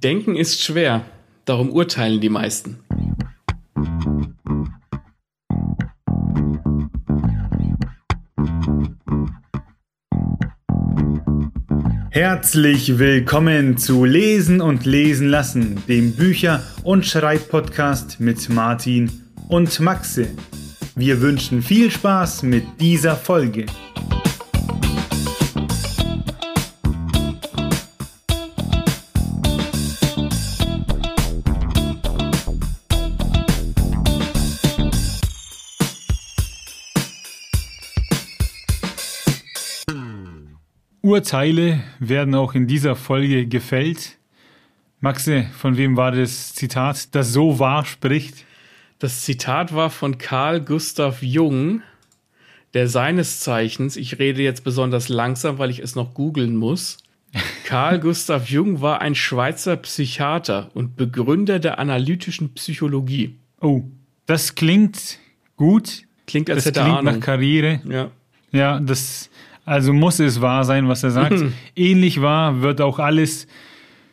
Denken ist schwer, darum urteilen die meisten. Herzlich willkommen zu Lesen und Lesen lassen, dem Bücher- und Schreibpodcast mit Martin und Maxe. Wir wünschen viel Spaß mit dieser Folge. Urteile werden auch in dieser Folge gefällt. Maxe, von wem war das Zitat, das so wahr spricht? Das Zitat war von Karl Gustav Jung, der seines Zeichens, ich rede jetzt besonders langsam, weil ich es noch googeln muss. Karl Gustav Jung war ein Schweizer Psychiater und Begründer der analytischen Psychologie. Oh, das klingt gut. Klingt als das hätte klingt Ahnung. nach Karriere. Ja. Ja, das also muss es wahr sein, was er sagt. Ähnlich wahr wird auch alles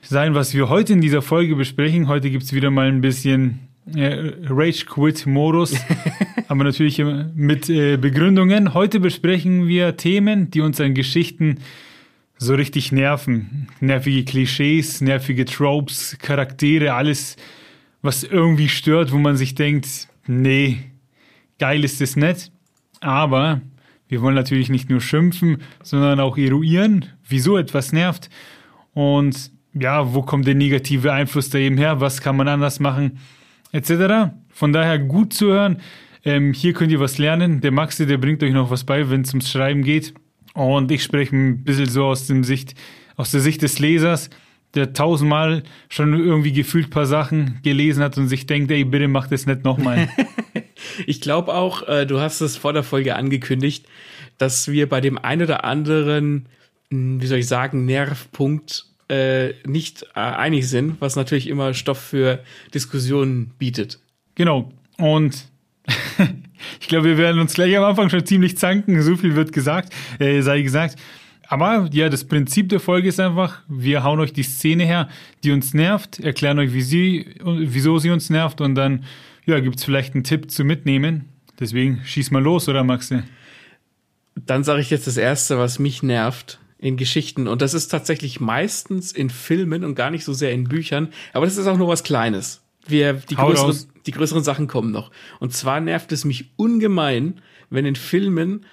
sein, was wir heute in dieser Folge besprechen. Heute gibt's wieder mal ein bisschen äh, Rage-Quit-Modus, aber natürlich mit äh, Begründungen. Heute besprechen wir Themen, die uns an Geschichten so richtig nerven. Nervige Klischees, nervige Tropes, Charaktere, alles, was irgendwie stört, wo man sich denkt, nee, geil ist es nicht. Aber wir wollen natürlich nicht nur schimpfen, sondern auch eruieren, wieso etwas nervt und ja, wo kommt der negative Einfluss da eben her, was kann man anders machen, etc. Von daher gut zu hören. Ähm, hier könnt ihr was lernen. Der Maxi, der bringt euch noch was bei, wenn es ums Schreiben geht. Und ich spreche ein bisschen so aus, dem Sicht, aus der Sicht des Lesers, der tausendmal schon irgendwie gefühlt paar Sachen gelesen hat und sich denkt, ey, bitte mach das nicht nochmal. Ich glaube auch, äh, du hast es vor der Folge angekündigt, dass wir bei dem ein oder anderen, mh, wie soll ich sagen, Nervpunkt äh, nicht äh, einig sind, was natürlich immer Stoff für Diskussionen bietet. Genau. Und ich glaube, wir werden uns gleich am Anfang schon ziemlich zanken. So viel wird gesagt, äh, sei gesagt. Aber ja, das Prinzip der Folge ist einfach, wir hauen euch die Szene her, die uns nervt, erklären euch, wie sie, wieso sie uns nervt und dann ja, gibt es vielleicht einen Tipp zu mitnehmen. Deswegen schieß mal los, oder Maxe? Dann sage ich jetzt das Erste, was mich nervt in Geschichten. Und das ist tatsächlich meistens in Filmen und gar nicht so sehr in Büchern. Aber das ist auch nur was Kleines. Wir, die, größeren, die größeren Sachen kommen noch. Und zwar nervt es mich ungemein, wenn in Filmen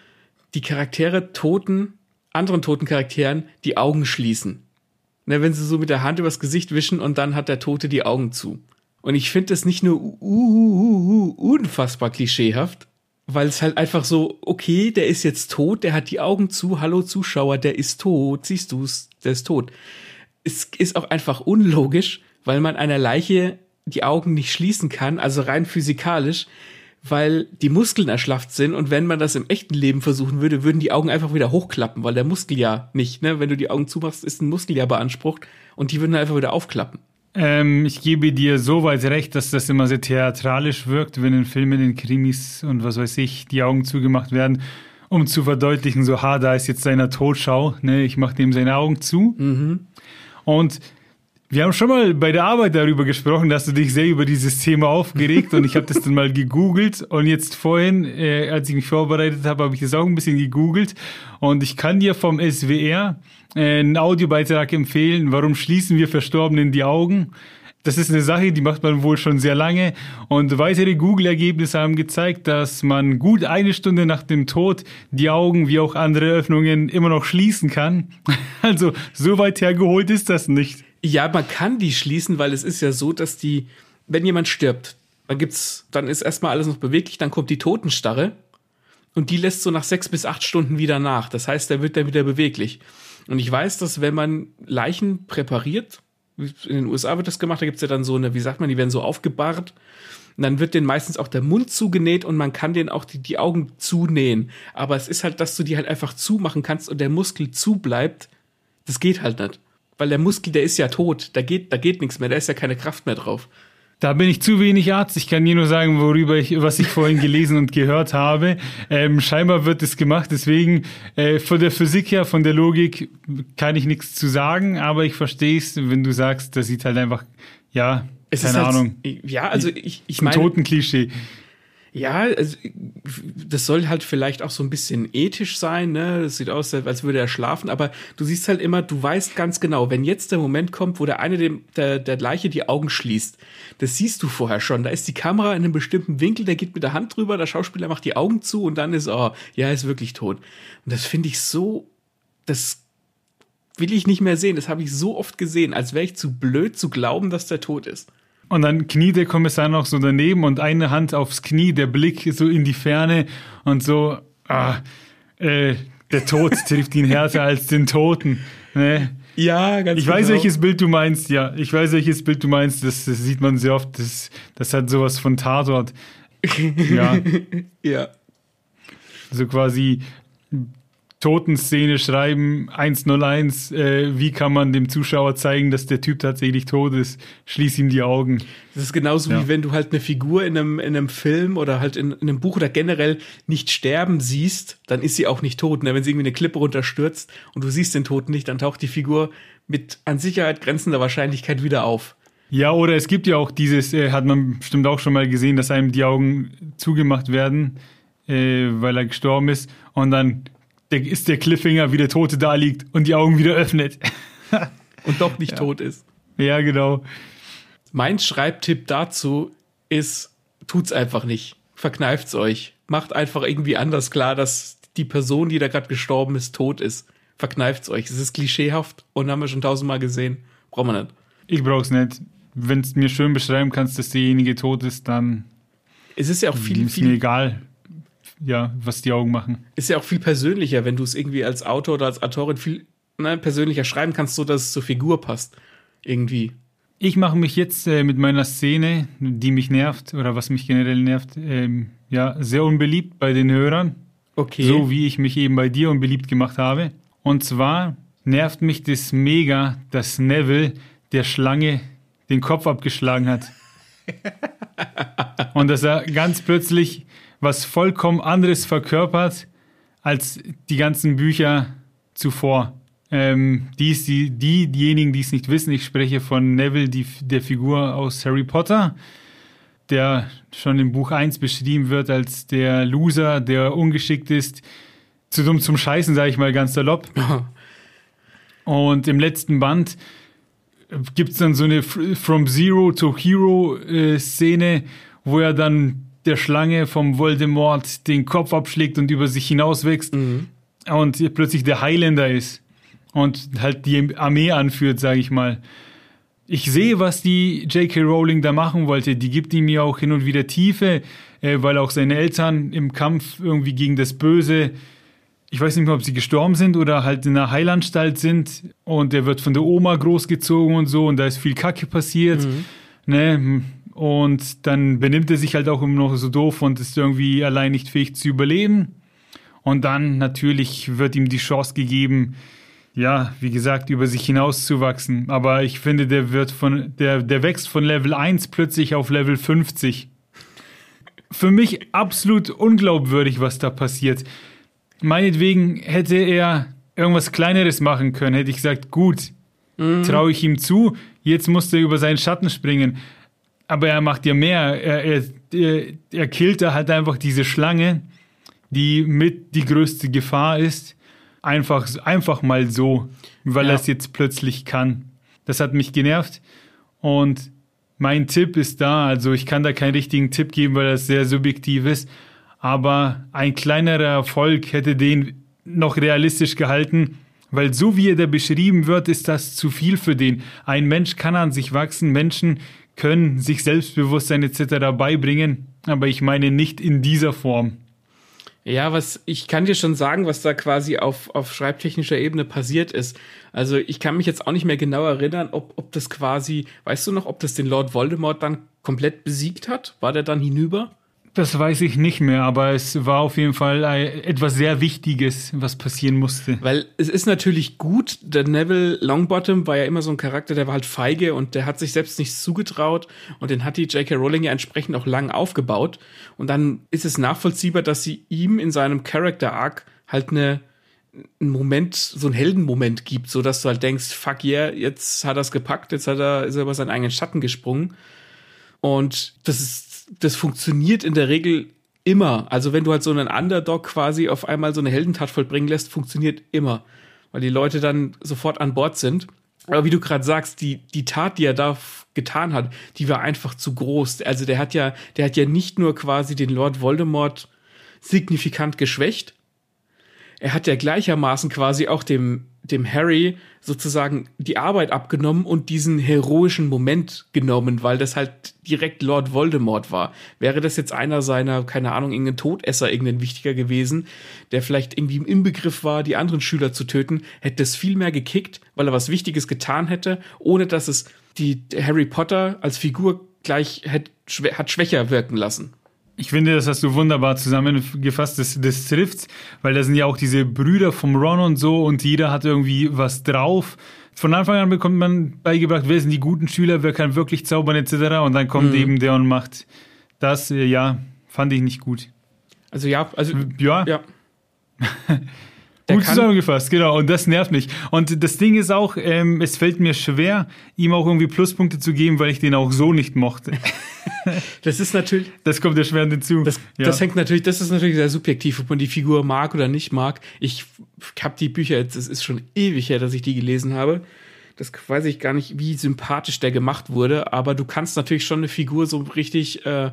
die Charaktere toten, anderen toten Charakteren die Augen schließen. Ne, wenn sie so mit der Hand übers Gesicht wischen und dann hat der Tote die Augen zu. Und ich finde es nicht nur uh, uh, uh, unfassbar klischeehaft, weil es halt einfach so, okay, der ist jetzt tot, der hat die Augen zu, hallo Zuschauer, der ist tot, siehst du's, der ist tot. Es ist auch einfach unlogisch, weil man einer Leiche die Augen nicht schließen kann, also rein physikalisch, weil die Muskeln erschlafft sind und wenn man das im echten Leben versuchen würde, würden die Augen einfach wieder hochklappen, weil der Muskel ja nicht, ne? Wenn du die Augen zumachst, ist ein Muskel ja beansprucht und die würden einfach wieder aufklappen. Ähm, ich gebe dir so weit recht, dass das immer sehr theatralisch wirkt, wenn in Filmen, in Krimis und was weiß ich, die Augen zugemacht werden, um zu verdeutlichen, so, ha, da ist jetzt seiner Totschau, ne, ich mache dem seine Augen zu. Und wir haben schon mal bei der Arbeit darüber gesprochen, dass du dich sehr über dieses Thema aufgeregt und ich habe das dann mal gegoogelt und jetzt vorhin, äh, als ich mich vorbereitet habe, habe ich das auch ein bisschen gegoogelt und ich kann dir vom SWR einen Audiobeitrag empfehlen, warum schließen wir Verstorbenen die Augen? Das ist eine Sache, die macht man wohl schon sehr lange. Und weitere Google-Ergebnisse haben gezeigt, dass man gut eine Stunde nach dem Tod die Augen wie auch andere Öffnungen immer noch schließen kann. Also so weit hergeholt ist das nicht. Ja, man kann die schließen, weil es ist ja so, dass die, wenn jemand stirbt, dann gibt's, dann ist erstmal alles noch beweglich, dann kommt die Totenstarre und die lässt so nach sechs bis acht Stunden wieder nach. Das heißt, der wird dann wieder beweglich. Und ich weiß, dass wenn man Leichen präpariert, in den USA wird das gemacht, da gibt's ja dann so eine, wie sagt man, die werden so aufgebahrt. Und dann wird denen meistens auch der Mund zugenäht und man kann denen auch die, die Augen zunähen. Aber es ist halt, dass du die halt einfach zumachen kannst und der Muskel zubleibt. Das geht halt nicht. Weil der Muskel, der ist ja tot. Da geht, da geht nichts mehr. Da ist ja keine Kraft mehr drauf. Da bin ich zu wenig Arzt. Ich kann dir nur sagen, worüber ich, was ich vorhin gelesen und gehört habe. Ähm, scheinbar wird es gemacht. Deswegen äh, von der Physik her, von der Logik kann ich nichts zu sagen. Aber ich verstehe es, wenn du sagst, das sieht halt einfach, ja, Es keine ist halt, Ahnung, Ja, also ich, ich ein meine, Totenklischee. Ja, also, das soll halt vielleicht auch so ein bisschen ethisch sein, ne? Das sieht aus, als würde er schlafen, aber du siehst halt immer, du weißt ganz genau, wenn jetzt der Moment kommt, wo der eine dem, der, der Leiche die Augen schließt, das siehst du vorher schon. Da ist die Kamera in einem bestimmten Winkel, der geht mit der Hand drüber, der Schauspieler macht die Augen zu und dann ist, oh, ja, er ist wirklich tot. Und das finde ich so, das will ich nicht mehr sehen. Das habe ich so oft gesehen, als wäre ich zu blöd zu glauben, dass der tot ist. Und dann kniet der Kommissar noch so daneben und eine Hand aufs Knie, der Blick so in die Ferne und so, ah, äh, der Tod trifft ihn härter als den Toten. Ne? Ja, ganz Ich weiß, welches Bild du meinst, ja. Ich weiß, welches Bild du meinst. Das, das sieht man sehr oft. Das, das hat sowas von Tatort. Ja, Ja. so quasi Totenszene schreiben, 101, äh, wie kann man dem Zuschauer zeigen, dass der Typ tatsächlich tot ist? Schließ ihm die Augen. Das ist genauso Ja. wie wenn du halt eine Figur in einem, in einem Film oder halt in, in einem Buch oder generell nicht sterben siehst, dann ist sie auch nicht tot. Ne? Wenn sie irgendwie eine Klippe runterstürzt und du siehst den Toten nicht, dann taucht die Figur mit an Sicherheit grenzender Wahrscheinlichkeit wieder auf. Ja, oder es gibt ja auch dieses, äh, hat man bestimmt auch schon mal gesehen, dass einem die Augen zugemacht werden, äh, weil er gestorben ist. Und dann der, ist der Cliffhanger, wie der Tote da liegt und die Augen wieder öffnet. Und doch nicht tot ist. ja, genau. Mein Schreibtipp dazu ist, tut's einfach nicht. Verkneift's euch. Macht einfach irgendwie anders klar, dass die Person, die da gerade gestorben ist, tot ist. Verkneift's euch. Es ist klischeehaft und haben wir schon tausendmal gesehen. Braucht man nicht. Ich brauch's nicht. Wenn du mir schön beschreiben kannst, dass derjenige tot ist, dann Es ist ja auch viel, ist mir viel, egal, ja, was die Augen machen. ist ja auch viel persönlicher, wenn du es irgendwie als Autor oder als Autorin viel ne, persönlicher schreiben kannst, so dass es zur Figur passt. Irgendwie. Ich mache mich jetzt äh, mit meiner Szene, die mich nervt oder was mich generell nervt, ähm, ja, sehr unbeliebt bei den Hörern. Okay. So wie ich mich eben bei dir unbeliebt gemacht habe. Und zwar nervt mich das mega, dass Neville der Schlange den Kopf abgeschlagen hat. Und dass er ganz plötzlich was vollkommen anderes verkörpert als die ganzen Bücher zuvor. Ähm, die, ist die, die, diejenigen, die es nicht wissen, ich spreche von Neville, die, der Figur aus Harry Potter, der schon im Buch 1 beschrieben wird als der Loser, der ungeschickt ist, zu dumm zum Scheißen, sage ich mal ganz salopp. Und im letzten Band gibt es dann so eine From Zero to Hero äh, Szene, wo er dann der Schlange vom Voldemort den Kopf abschlägt und über sich hinauswächst und plötzlich der Highlander ist und halt die Armee anführt, sage ich mal. Ich sehe, was die J.K. Rowling da machen wollte. Die gibt ihm ja auch hin und wieder Tiefe, äh, weil auch seine Eltern im Kampf irgendwie gegen das Böse ich weiß nicht mehr, ob sie gestorben sind oder halt in einer Heilanstalt sind und der wird von der Oma großgezogen und so und da ist viel Kacke passiert. Ne? Und dann benimmt er sich halt auch immer noch so doof und ist irgendwie allein nicht fähig zu überleben. Und dann natürlich wird ihm die Chance gegeben, ja, wie gesagt, über sich hinauszuwachsen. Aber ich finde, der wird von, der, der wächst von Level 1 plötzlich auf Level 50. Für mich absolut unglaubwürdig, was da passiert. Meinetwegen hätte er irgendwas Kleineres machen können. Hätte ich gesagt, gut, traue ich ihm zu, jetzt muss er über seinen Schatten springen. Aber er macht ja mehr. Er, er, er, killt da halt einfach diese Schlange, die mit die größte Gefahr ist. Einfach, einfach mal so, weil Ja. er es jetzt plötzlich kann. Das hat mich genervt. Und mein Tipp ist da, also ich kann da keinen richtigen Tipp geben, weil das sehr subjektiv ist. Aber ein kleinerer Erfolg hätte den noch realistisch gehalten, weil so wie er da beschrieben wird, ist das zu viel für den. Ein Mensch kann an sich wachsen, Menschen können sich Selbstbewusstsein etc. beibringen, aber ich meine nicht in dieser Form. Ja, was ich kann dir schon sagen, was da quasi auf, auf schreibtechnischer Ebene passiert ist. Also ich kann mich jetzt auch nicht mehr genau erinnern, ob, ob das quasi, weißt du noch, ob das den Lord Voldemort dann komplett besiegt hat? War der dann hinüber? Das weiß ich nicht mehr, aber es war auf jeden Fall etwas sehr Wichtiges, was passieren musste. Weil es ist natürlich gut, der Neville Longbottom war ja immer so ein Charakter, der war halt feige und der hat sich selbst nichts zugetraut und den hat die J.K. Rowling ja entsprechend auch lang aufgebaut. Und dann ist es nachvollziehbar, dass sie ihm in seinem Character Arc halt eine einen Moment, so einen Heldenmoment gibt, so dass du halt denkst, fuck yeah, jetzt hat er es gepackt, jetzt hat er, ist er über seinen eigenen Schatten gesprungen. Und das ist das funktioniert in der Regel immer. Also wenn du halt so einen Underdog quasi auf einmal so eine Heldentat vollbringen lässt, funktioniert immer. Weil die Leute dann sofort an Bord sind. Aber wie du gerade sagst, die, die Tat, die er da getan hat, die war einfach zu groß. Also der hat ja, der hat ja nicht nur quasi den Lord Voldemort signifikant geschwächt, er hat ja gleichermaßen quasi auch dem, dem Harry sozusagen die Arbeit abgenommen und diesen heroischen Moment genommen, weil das halt direkt Lord Voldemort war. Wäre das jetzt einer seiner, keine Ahnung, irgendein Todesser, irgendein wichtiger gewesen, der vielleicht irgendwie im Begriff war, die anderen Schüler zu töten, hätte es viel mehr gekickt, weil er was Wichtiges getan hätte, ohne dass es die Harry Potter als Figur gleich hat, hat schwächer wirken lassen. Ich finde, das hast du wunderbar zusammengefasst, das, das trifft, weil da sind ja auch diese Brüder vom Ron und so und jeder hat irgendwie was drauf. Von Anfang an bekommt man beigebracht, wer sind die guten Schüler, wer kann wirklich zaubern etc. Und dann kommt mhm. eben der und macht das. Äh, ja, fand ich nicht gut. Also ja, also ja. ja. Gut zusammengefasst, genau. Und das nervt mich. Und das Ding ist auch, ähm, es fällt mir schwer, ihm auch irgendwie Pluspunkte zu geben, weil ich den auch so nicht mochte. das ist natürlich. Das kommt ja schwer hinzu. Das, ja. das hängt natürlich, das ist natürlich sehr subjektiv, ob man die Figur mag oder nicht mag. Ich habe die Bücher jetzt, es ist schon ewig her, dass ich die gelesen habe. Das weiß ich gar nicht, wie sympathisch der gemacht wurde, aber du kannst natürlich schon eine Figur so richtig äh,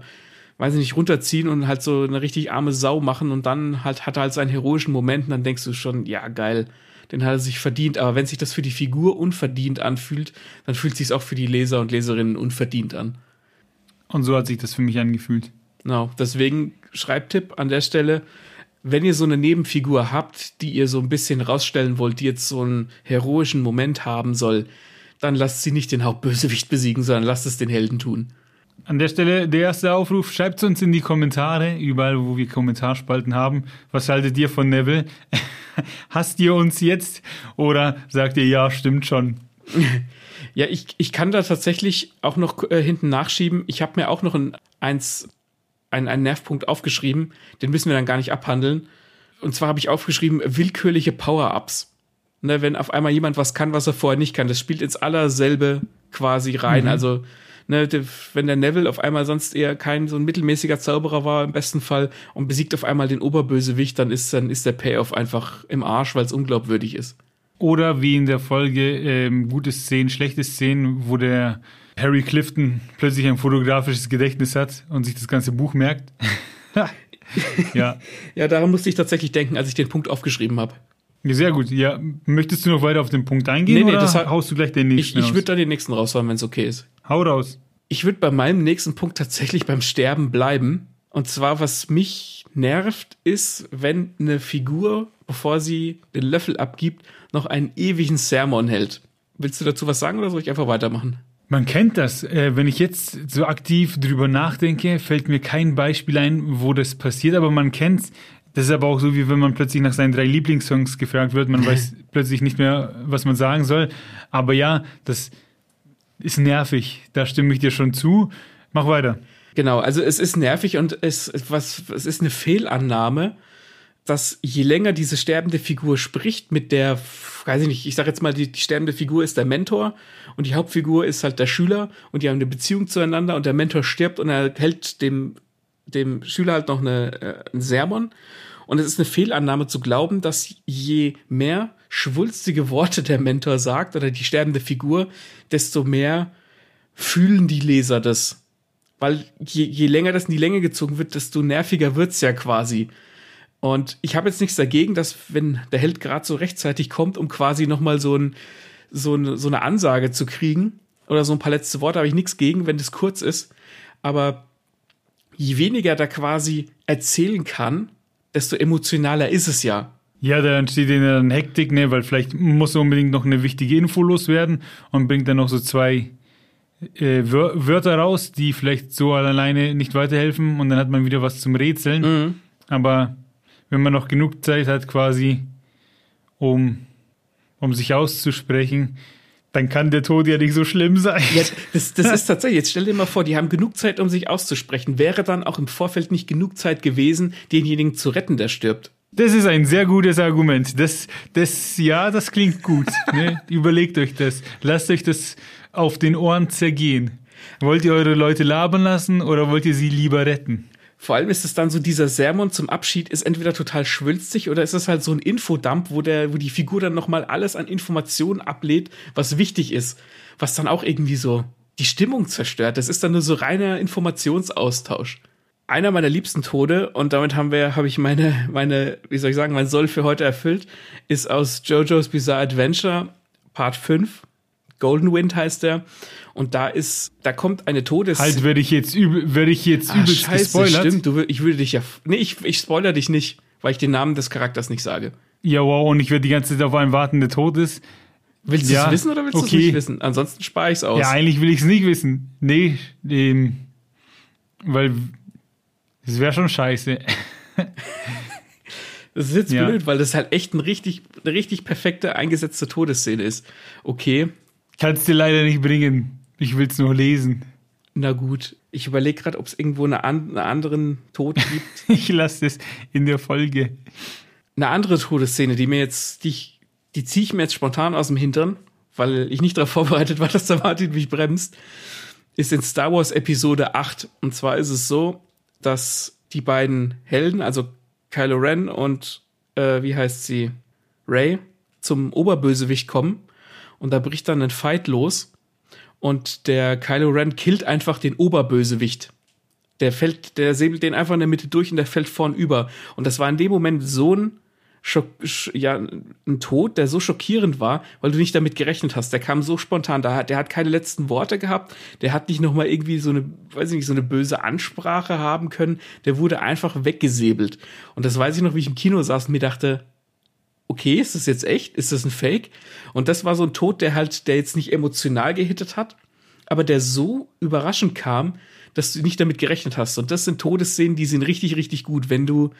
weiß ich nicht, runterziehen und halt so eine richtig arme Sau machen und dann halt hat er halt seinen heroischen Moment und dann denkst du schon, ja, geil, den hat er sich verdient. Aber wenn sich das für die Figur unverdient anfühlt, dann fühlt sich auch für die Leser und Leserinnen unverdient an. Und so hat sich das für mich angefühlt. Genau, deswegen Schreibtipp an der Stelle, wenn ihr so eine Nebenfigur habt, die ihr so ein bisschen rausstellen wollt, die jetzt so einen heroischen Moment haben soll, dann lasst sie nicht den Hauptbösewicht besiegen, sondern lasst es den Helden tun. An der Stelle der erste Aufruf, schreibt uns in die Kommentare, überall wo wir Kommentarspalten haben. Was haltet ihr von Neville? Hasst ihr uns jetzt oder sagt ihr ja, stimmt schon? Ja, ich, ich kann da tatsächlich auch noch äh, hinten nachschieben. Ich habe mir auch noch ein, eins, ein, einen Nervpunkt aufgeschrieben, den müssen wir dann gar nicht abhandeln. Und zwar habe ich aufgeschrieben, willkürliche Power-Ups. Ne, wenn auf einmal jemand was kann, was er vorher nicht kann. Das spielt ins allerselbe quasi rein. Mhm. Also ne, wenn der Neville auf einmal sonst eher kein so ein mittelmäßiger Zauberer war im besten Fall und besiegt auf einmal den Oberbösewicht, dann ist dann ist der Payoff einfach im Arsch, weil es unglaubwürdig ist. Oder wie in der Folge ähm, gute Szenen, schlechte Szenen, wo der Harry Clifton plötzlich ein fotografisches Gedächtnis hat und sich das ganze Buch merkt. ja. ja, daran musste ich tatsächlich denken, als ich den Punkt aufgeschrieben habe. Sehr gut. Ja, möchtest du noch weiter auf den Punkt eingehen nee, nee, oder das haust du gleich den nächsten Ich, ich würde dann den nächsten raushauen, wenn es okay ist. Hau raus. Ich würde bei meinem nächsten Punkt tatsächlich beim Sterben bleiben. Und zwar, was mich nervt, ist, wenn eine Figur, bevor sie den Löffel abgibt, noch einen ewigen Sermon hält. Willst du dazu was sagen oder soll ich einfach weitermachen? Man kennt das. Äh, wenn ich jetzt so aktiv drüber nachdenke, fällt mir kein Beispiel ein, wo das passiert, aber man kennt das ist aber auch so, wie wenn man plötzlich nach seinen drei Lieblingssongs gefragt wird. Man weiß plötzlich nicht mehr, was man sagen soll. Aber ja, das ist nervig. Da stimme ich dir schon zu. Mach weiter. Genau, also es ist nervig und es, was, es ist eine Fehlannahme, dass je länger diese sterbende Figur spricht mit der, weiß ich nicht, ich sage jetzt mal, die, die sterbende Figur ist der Mentor und die Hauptfigur ist halt der Schüler und die haben eine Beziehung zueinander und der Mentor stirbt und er hält dem, dem Schüler halt noch eine, äh, einen Sermon. Und es ist eine Fehlannahme zu glauben, dass je mehr schwulstige Worte der Mentor sagt oder die sterbende Figur, desto mehr fühlen die Leser das. Weil je, je länger das in die Länge gezogen wird, desto nerviger wird's ja quasi. Und ich habe jetzt nichts dagegen, dass wenn der Held gerade so rechtzeitig kommt, um quasi noch mal so, ein, so, eine, so eine Ansage zu kriegen oder so ein paar letzte Worte, habe ich nichts gegen, wenn das kurz ist. Aber je weniger da quasi erzählen kann, desto emotionaler ist es ja. Ja, da entsteht dann Hektik, ne, weil vielleicht muss unbedingt noch eine wichtige Info loswerden und bringt dann noch so zwei äh, Wör Wörter raus, die vielleicht so alleine nicht weiterhelfen und dann hat man wieder was zum Rätseln. Mhm. Aber wenn man noch genug Zeit hat, quasi, um, um sich auszusprechen, dann kann der Tod ja nicht so schlimm sein. Ja, das, das ist tatsächlich, jetzt stell dir mal vor, die haben genug Zeit, um sich auszusprechen. Wäre dann auch im Vorfeld nicht genug Zeit gewesen, denjenigen zu retten, der stirbt? Das ist ein sehr gutes Argument. Das, das, ja, das klingt gut. Ne? Überlegt euch das. Lasst euch das auf den Ohren zergehen. Wollt ihr eure Leute labern lassen oder wollt ihr sie lieber retten? Vor allem ist es dann so, dieser Sermon zum Abschied ist entweder total schwülstig oder ist es halt so ein Infodump, wo der, wo die Figur dann nochmal alles an Informationen ablädt, was wichtig ist, was dann auch irgendwie so die Stimmung zerstört. Das ist dann nur so reiner Informationsaustausch. Einer meiner liebsten Tode, und damit haben wir, habe ich meine, meine, wie soll ich sagen, mein Soll für heute erfüllt, ist aus JoJo's Bizarre Adventure, Part 5. Golden Wind heißt er. Und da ist, da kommt eine Todes. Halt, werde ich jetzt, üb werde ich jetzt Ah, übelst scheiße, gespoilert? stimmt. Du, ich würde dich ja. Nee, ich, ich spoiler dich nicht, weil ich den Namen des Charakters nicht sage. Ja, wow, und ich werde die ganze Zeit auf einen warten, der tot ist. Willst du Ja, es wissen oder willst du es okay. nicht wissen? Ansonsten spare ich es aus. Ja, eigentlich will ich es nicht wissen. Nee, ähm, weil es wäre schon scheiße. das ist jetzt Ja. blöd, weil das halt echt ein richtig, eine richtig perfekte eingesetzte Todesszene ist. Okay, Kannst dir leider nicht bringen. Ich will es nur lesen. na gut. Ich überlege gerade, ob es irgendwo eine, an, einen anderen Tod gibt. Ich lasse es in der Folge. eine andere Todesszene, die mir jetzt, die, ich, die ziehe ich mir jetzt spontan aus dem Hintern, weil ich nicht darauf vorbereitet war, dass der Martin mich bremst, ist in Star Wars Episode 8. Und zwar ist es so, dass die beiden Helden, also Kylo Ren und äh, wie heißt sie? Ray, zum Oberbösewicht kommen. Und da bricht dann ein Fight los. Und der Kylo Ren killt einfach den Oberbösewicht. Der fällt, der säbelt den einfach in der Mitte durch und der fällt vorn über. Und das war in dem Moment so ein ja, ein Tod, der so schockierend war, weil du nicht damit gerechnet hast. Der kam so spontan, da der hat keine letzten Worte gehabt, der hat nicht nochmal irgendwie so eine, weiß ich nicht, so eine böse Ansprache haben können. Der wurde einfach weggesäbelt. Und das weiß ich noch, wie ich im Kino saß und mir dachte, okay, ist das jetzt echt? Ist das ein Fake? Und das war so ein Tod, der halt, der jetzt nicht emotional gehittet hat, aber der so überraschend kam, dass du nicht damit gerechnet hast. Und das sind Todesszenen, die sind richtig, richtig gut, wenn du,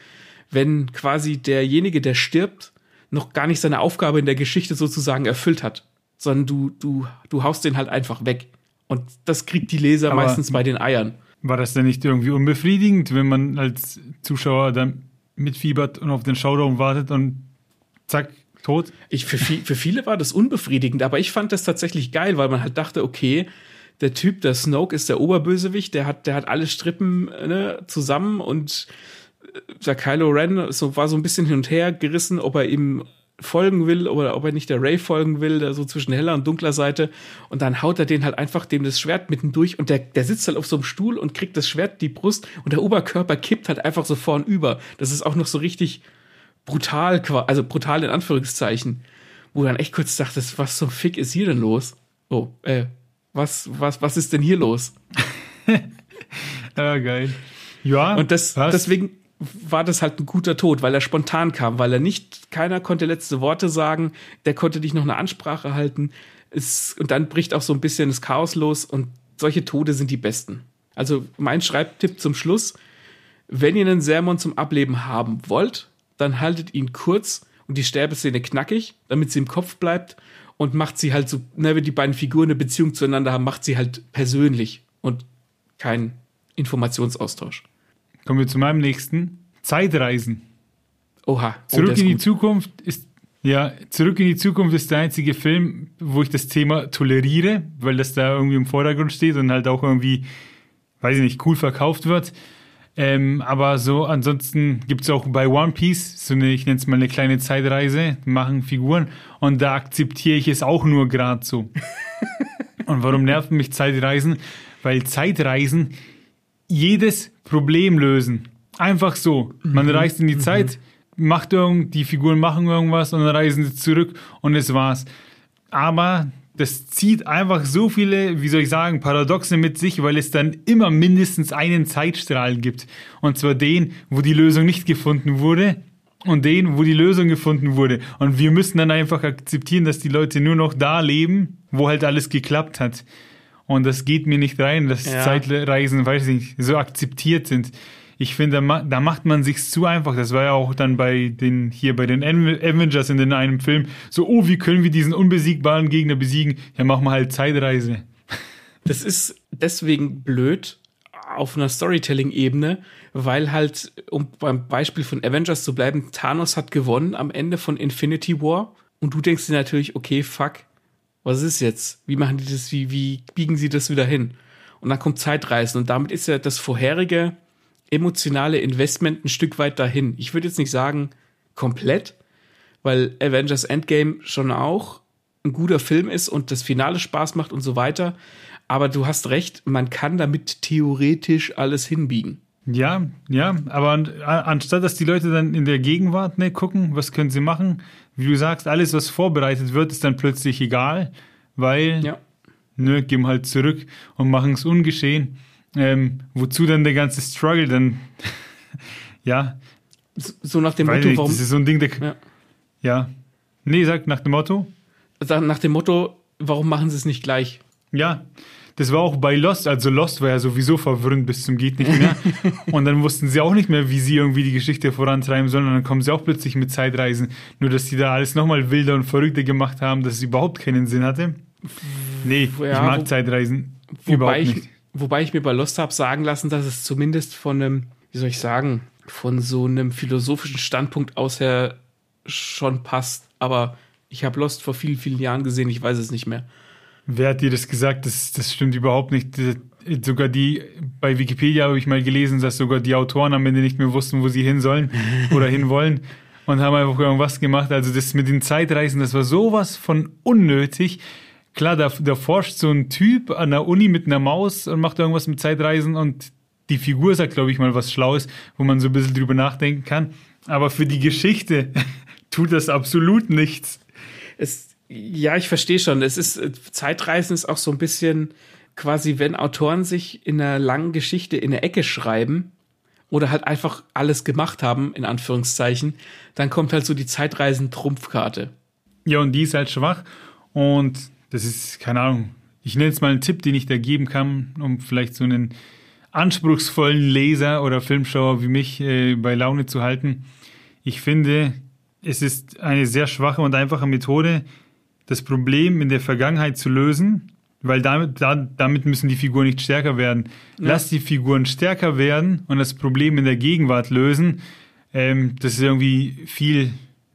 wenn quasi derjenige, der stirbt, noch gar nicht seine Aufgabe in der Geschichte sozusagen erfüllt hat, sondern du, du, du haust den halt einfach weg. Und das kriegt die Leser Aber- meistens bei den Eiern. War das denn nicht irgendwie unbefriedigend, wenn man als Zuschauer dann mitfiebert und auf den Showdown wartet und zack, tot? Ich, für, viel, für viele war das unbefriedigend, aber ich fand das tatsächlich geil, weil man halt dachte, okay, der Typ, der Snoke ist der Oberbösewicht, der hat, der hat alle Strippen ne, zusammen und äh, der Kylo Ren so, war so ein bisschen hin und her gerissen, ob er ihm folgen will oder ob er nicht der Ray folgen will, der so zwischen heller und dunkler Seite. Und dann haut er den halt einfach dem das Schwert mitten durch und der, der sitzt halt auf so einem Stuhl und kriegt das Schwert die Brust und der Oberkörper kippt halt einfach so vorn über. Das ist auch noch so richtig brutal, also brutal in Anführungszeichen, wo du dann echt kurz dachtest, was zum Fick ist hier denn los? Oh, äh, was, was, was ist denn hier los? Ja, geil. Ja, Und das, was? deswegen war das halt ein guter Tod, weil er spontan kam, weil er nicht, keiner konnte letzte Worte sagen, der konnte nicht noch eine Ansprache halten. Es, und dann bricht auch so ein bisschen das Chaos los und solche Tode sind die besten. Also mein Schreibtipp zum Schluss, wenn ihr einen Sermon zum Ableben haben wollt, dann haltet ihn kurz und die Sterbeszene knackig, damit sie im Kopf bleibt und macht sie halt so, ne, wenn die beiden Figuren eine Beziehung zueinander haben, macht sie halt persönlich und kein Informationsaustausch. Kommen wir zu meinem nächsten. Zeitreisen. Oha. oh, Zurück ist in die gut. Zukunft ist ja, Zurück in die Zukunft ist der einzige Film, wo ich das Thema toleriere, weil das da irgendwie im Vordergrund steht und halt auch irgendwie, weiß ich nicht, cool verkauft wird. Ähm, aber so, ansonsten gibt es auch bei One Piece so eine, ich nenne es mal eine kleine Zeitreise, machen Figuren und da akzeptiere ich es auch nur gerade so. und warum nerven mich Zeitreisen? Weil Zeitreisen jedes Problem lösen. Einfach so. Man reist in die Zeit, macht irgend, die Figuren machen irgendwas und dann reisen sie zurück und es war's. Aber das zieht einfach so viele, wie soll ich sagen, Paradoxe mit sich, weil es dann immer mindestens einen Zeitstrahl gibt. Und zwar den, wo die Lösung nicht gefunden wurde und den, wo die Lösung gefunden wurde. Und wir müssen dann einfach akzeptieren, dass die Leute nur noch da leben, wo halt alles geklappt hat. Und das geht mir nicht rein, dass Ja. Zeitreisen, weiß ich nicht, so akzeptiert sind. Ich finde, da, ma- da macht man sich's zu einfach. Das war ja auch dann bei den, hier bei den Aven- Avengers in den einem Film. So, oh, wie können wir diesen unbesiegbaren Gegner besiegen? Ja, machen wir halt Zeitreise. Das ist deswegen blöd auf einer Storytelling-Ebene, weil halt, um beim Beispiel von Avengers zu bleiben, Thanos hat gewonnen am Ende von Infinity War und du denkst dir natürlich, okay, fuck, was ist jetzt? Wie machen die das, wie, wie biegen sie das wieder hin? Und dann kommt Zeitreisen und damit ist ja das vorherige emotionale Investment ein Stück weit dahin. Ich würde jetzt nicht sagen komplett, weil Avengers Endgame schon auch ein guter Film ist und das Finale Spaß macht und so weiter. Aber du hast recht, man kann damit theoretisch alles hinbiegen. Ja, ja, aber an, anstatt dass die Leute dann in der Gegenwart ne, gucken, was können sie machen, wie du sagst, alles, was vorbereitet wird, ist dann plötzlich egal, weil Ja. ne, gehen halt zurück und machen es ungeschehen. Ähm, wozu dann der ganze Struggle dann, ja, So nach dem Motto, nicht, warum, das ist so ein Ding, der, Ja. ja. Nee, sagt nach dem Motto, nach dem Motto, warum machen sie es nicht gleich? Ja, das war auch bei Lost. Also Lost war ja sowieso verwirrend bis zum geht nicht mehr. und dann wussten sie auch nicht mehr, wie sie irgendwie die Geschichte vorantreiben sollen. Und dann kommen sie auch plötzlich mit Zeitreisen. Nur, dass die da alles nochmal wilder und verrückter gemacht haben, dass es überhaupt keinen Sinn hatte. Nee, ich Ja, mag wo- Zeitreisen Wobei überhaupt ich, nicht. wobei ich mir bei Lost habe sagen lassen, dass es zumindest von einem, wie soll ich sagen, von so einem philosophischen Standpunkt aus her schon passt. Aber ich habe Lost vor vielen, vielen Jahren gesehen, ich weiß es nicht mehr. Wer hat dir das gesagt? Das, das stimmt überhaupt nicht. Sogar die, bei Wikipedia habe ich mal gelesen, dass sogar die Autoren am Ende nicht mehr wussten, wo sie hin sollen oder hinwollen und haben einfach irgendwas gemacht. Also das mit den Zeitreisen, das war sowas von unnötig. Klar, da, da forscht so ein Typ an der Uni mit einer Maus und macht irgendwas mit Zeitreisen und die Figur sagt, glaube ich, mal was Schlaues, wo man so ein bisschen drüber nachdenken kann. Aber für die Geschichte tut das absolut nichts. Es, ja, ich verstehe schon. Es ist, äh, Zeitreisen ist auch so ein bisschen quasi, wenn Autoren sich in einer langen Geschichte in eine Ecke schreiben oder halt einfach alles gemacht haben, in Anführungszeichen, dann kommt halt so die Zeitreisen-Trumpfkarte. Ja, und die ist halt schwach. Und das ist, keine Ahnung, ich nenne es mal einen Tipp, den ich da geben kann, um vielleicht so einen anspruchsvollen Leser oder Filmschauer wie mich äh, bei Laune zu halten. Ich finde, es ist eine sehr schwache und einfache Methode, das Problem in der Vergangenheit zu lösen, weil damit, da, damit müssen die Figuren nicht stärker werden. Lass die Figuren stärker werden und das Problem in der Gegenwart lösen. Ähm, das ist irgendwie viel,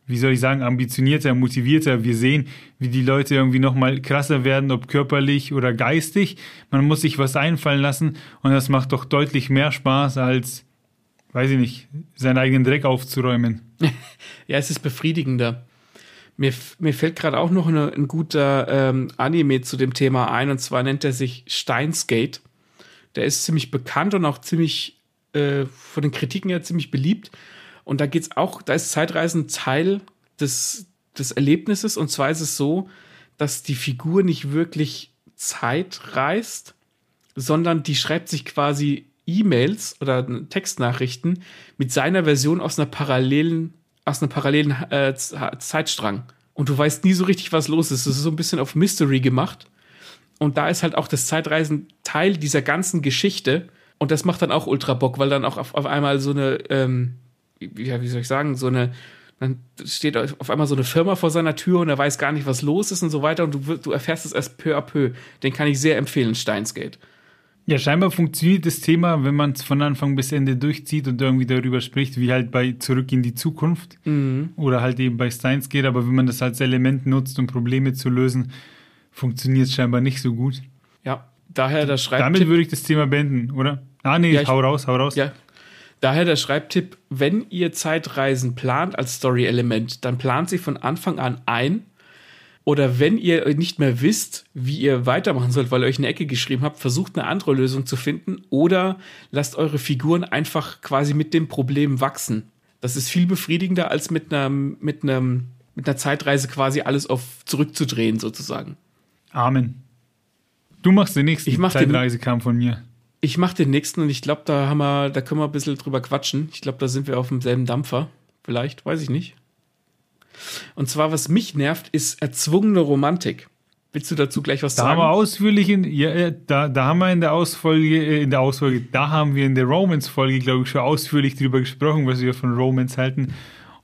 wie soll ich sagen, ambitionierter, motivierter. Wir sehen, wie die Leute irgendwie nochmal krasser werden, ob körperlich oder geistig. Man muss sich was einfallen lassen und das macht doch deutlich mehr Spaß als, weiß ich nicht, seinen eigenen Dreck aufzuräumen. Ja, es ist befriedigender. Mir, mir fällt gerade auch noch eine, ein guter ähm, Anime zu dem Thema ein, und zwar nennt er sich Steins Gate. Der ist ziemlich bekannt und auch ziemlich äh, von den Kritiken her ziemlich beliebt. Und da geht's auch, da ist Zeitreisen Teil des, des Erlebnisses. Und zwar ist es so, dass die Figur nicht wirklich Zeit reist, sondern die schreibt sich quasi E-Mails oder Textnachrichten mit seiner Version aus einer parallelen, aus einer parallelen äh, Zeitstrang. Und du weißt nie so richtig, was los ist. Es ist so ein bisschen auf Mystery gemacht. Und da ist halt auch das Zeitreisen Teil dieser ganzen Geschichte. Und das macht dann auch ultra Bock, weil dann auch auf, auf einmal so eine, ähm, ja, wie soll ich sagen, so eine, dann steht auf einmal so eine Firma vor seiner Tür und er weiß gar nicht, was los ist und so weiter. Und du, du erfährst es erst peu à peu. Den kann ich sehr empfehlen, Steinsgate. Ja, scheinbar funktioniert das Thema, wenn man es von Anfang bis Ende durchzieht und irgendwie darüber spricht, wie halt bei Zurück in die Zukunft oder halt eben bei Steins geht. Aber wenn man das als Element nutzt, um Probleme zu lösen, funktioniert es scheinbar nicht so gut. Ja, daher der Schreibtipp. Damit würde ich das Thema beenden, oder? Ah, nee, Ja, ich- hau raus, hau raus. Ja. Daher der Schreibtipp, wenn ihr Zeitreisen plant als Story-Element, dann plant sie von Anfang an ein. Oder wenn ihr nicht mehr wisst, wie ihr weitermachen sollt, weil ihr euch eine Ecke geschrieben habt, versucht eine andere Lösung zu finden. Oder lasst eure Figuren einfach quasi mit dem Problem wachsen. Das ist viel befriedigender, als mit einer, mit einem, mit einer Zeitreise quasi alles auf zurückzudrehen, sozusagen. Amen. Du machst den nächsten Ich mach den- Zeitreise kam von mir. Ich mache den nächsten und ich glaube, da haben wir, da können wir ein bisschen drüber quatschen. Ich glaube, da sind wir auf demselben Dampfer. Vielleicht, weiß ich nicht. Und zwar, was mich nervt, ist erzwungene Romantik. Willst du dazu gleich was Da sagen? haben wir ausführlich in, ja, äh, da, da haben wir in der Ausfolge, äh, in der Ausfolge, da haben wir in der Romance-Folge, glaube ich, schon ausführlich drüber gesprochen, was wir von Romance halten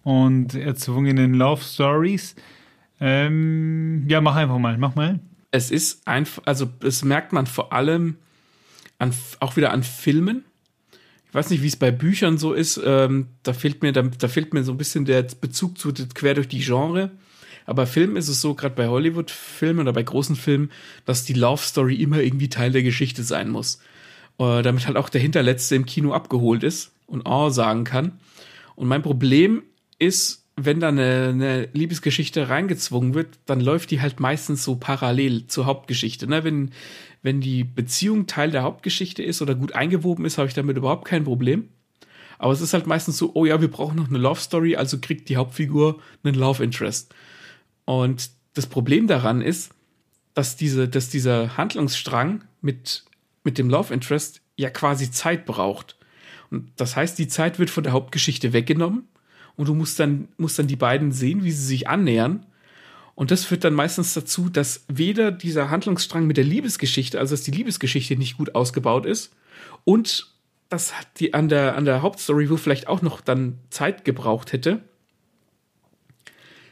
und erzwungenen Love Stories. Ähm, ja, mach einfach mal, mach mal. es ist einfach, also das merkt man vor allem an, auch wieder an Filmen. Ich weiß nicht, wie es bei Büchern so ist. Ähm, da fehlt mir, da, da fehlt mir so ein bisschen der Bezug zu quer durch die Genre. Aber Filmen ist es so, gerade bei Hollywood-Filmen oder bei großen Filmen, dass die Love Story immer irgendwie Teil der Geschichte sein muss. Äh, damit halt auch der Hinterletzte im Kino abgeholt ist und oh sagen kann. Und mein Problem ist, wenn da eine, eine Liebesgeschichte reingezwungen wird, dann läuft die halt meistens so parallel zur Hauptgeschichte. Ne? Wenn, wenn die Beziehung Teil der Hauptgeschichte ist oder gut eingewoben ist, habe ich damit überhaupt kein Problem. Aber es ist halt meistens so, oh ja, wir brauchen noch eine Love Story, also kriegt die Hauptfigur einen Love Interest. Und das Problem daran ist, dass, diese, dass dieser Handlungsstrang mit, mit dem Love Interest ja quasi Zeit braucht. Und das heißt, die Zeit wird von der Hauptgeschichte weggenommen und du musst dann, musst dann die beiden sehen, wie sie sich annähern. Und das führt dann meistens dazu, dass weder dieser Handlungsstrang mit der Liebesgeschichte, also dass die Liebesgeschichte nicht gut ausgebaut ist und das die an der, an der Hauptstory, wo vielleicht auch noch dann Zeit gebraucht hätte,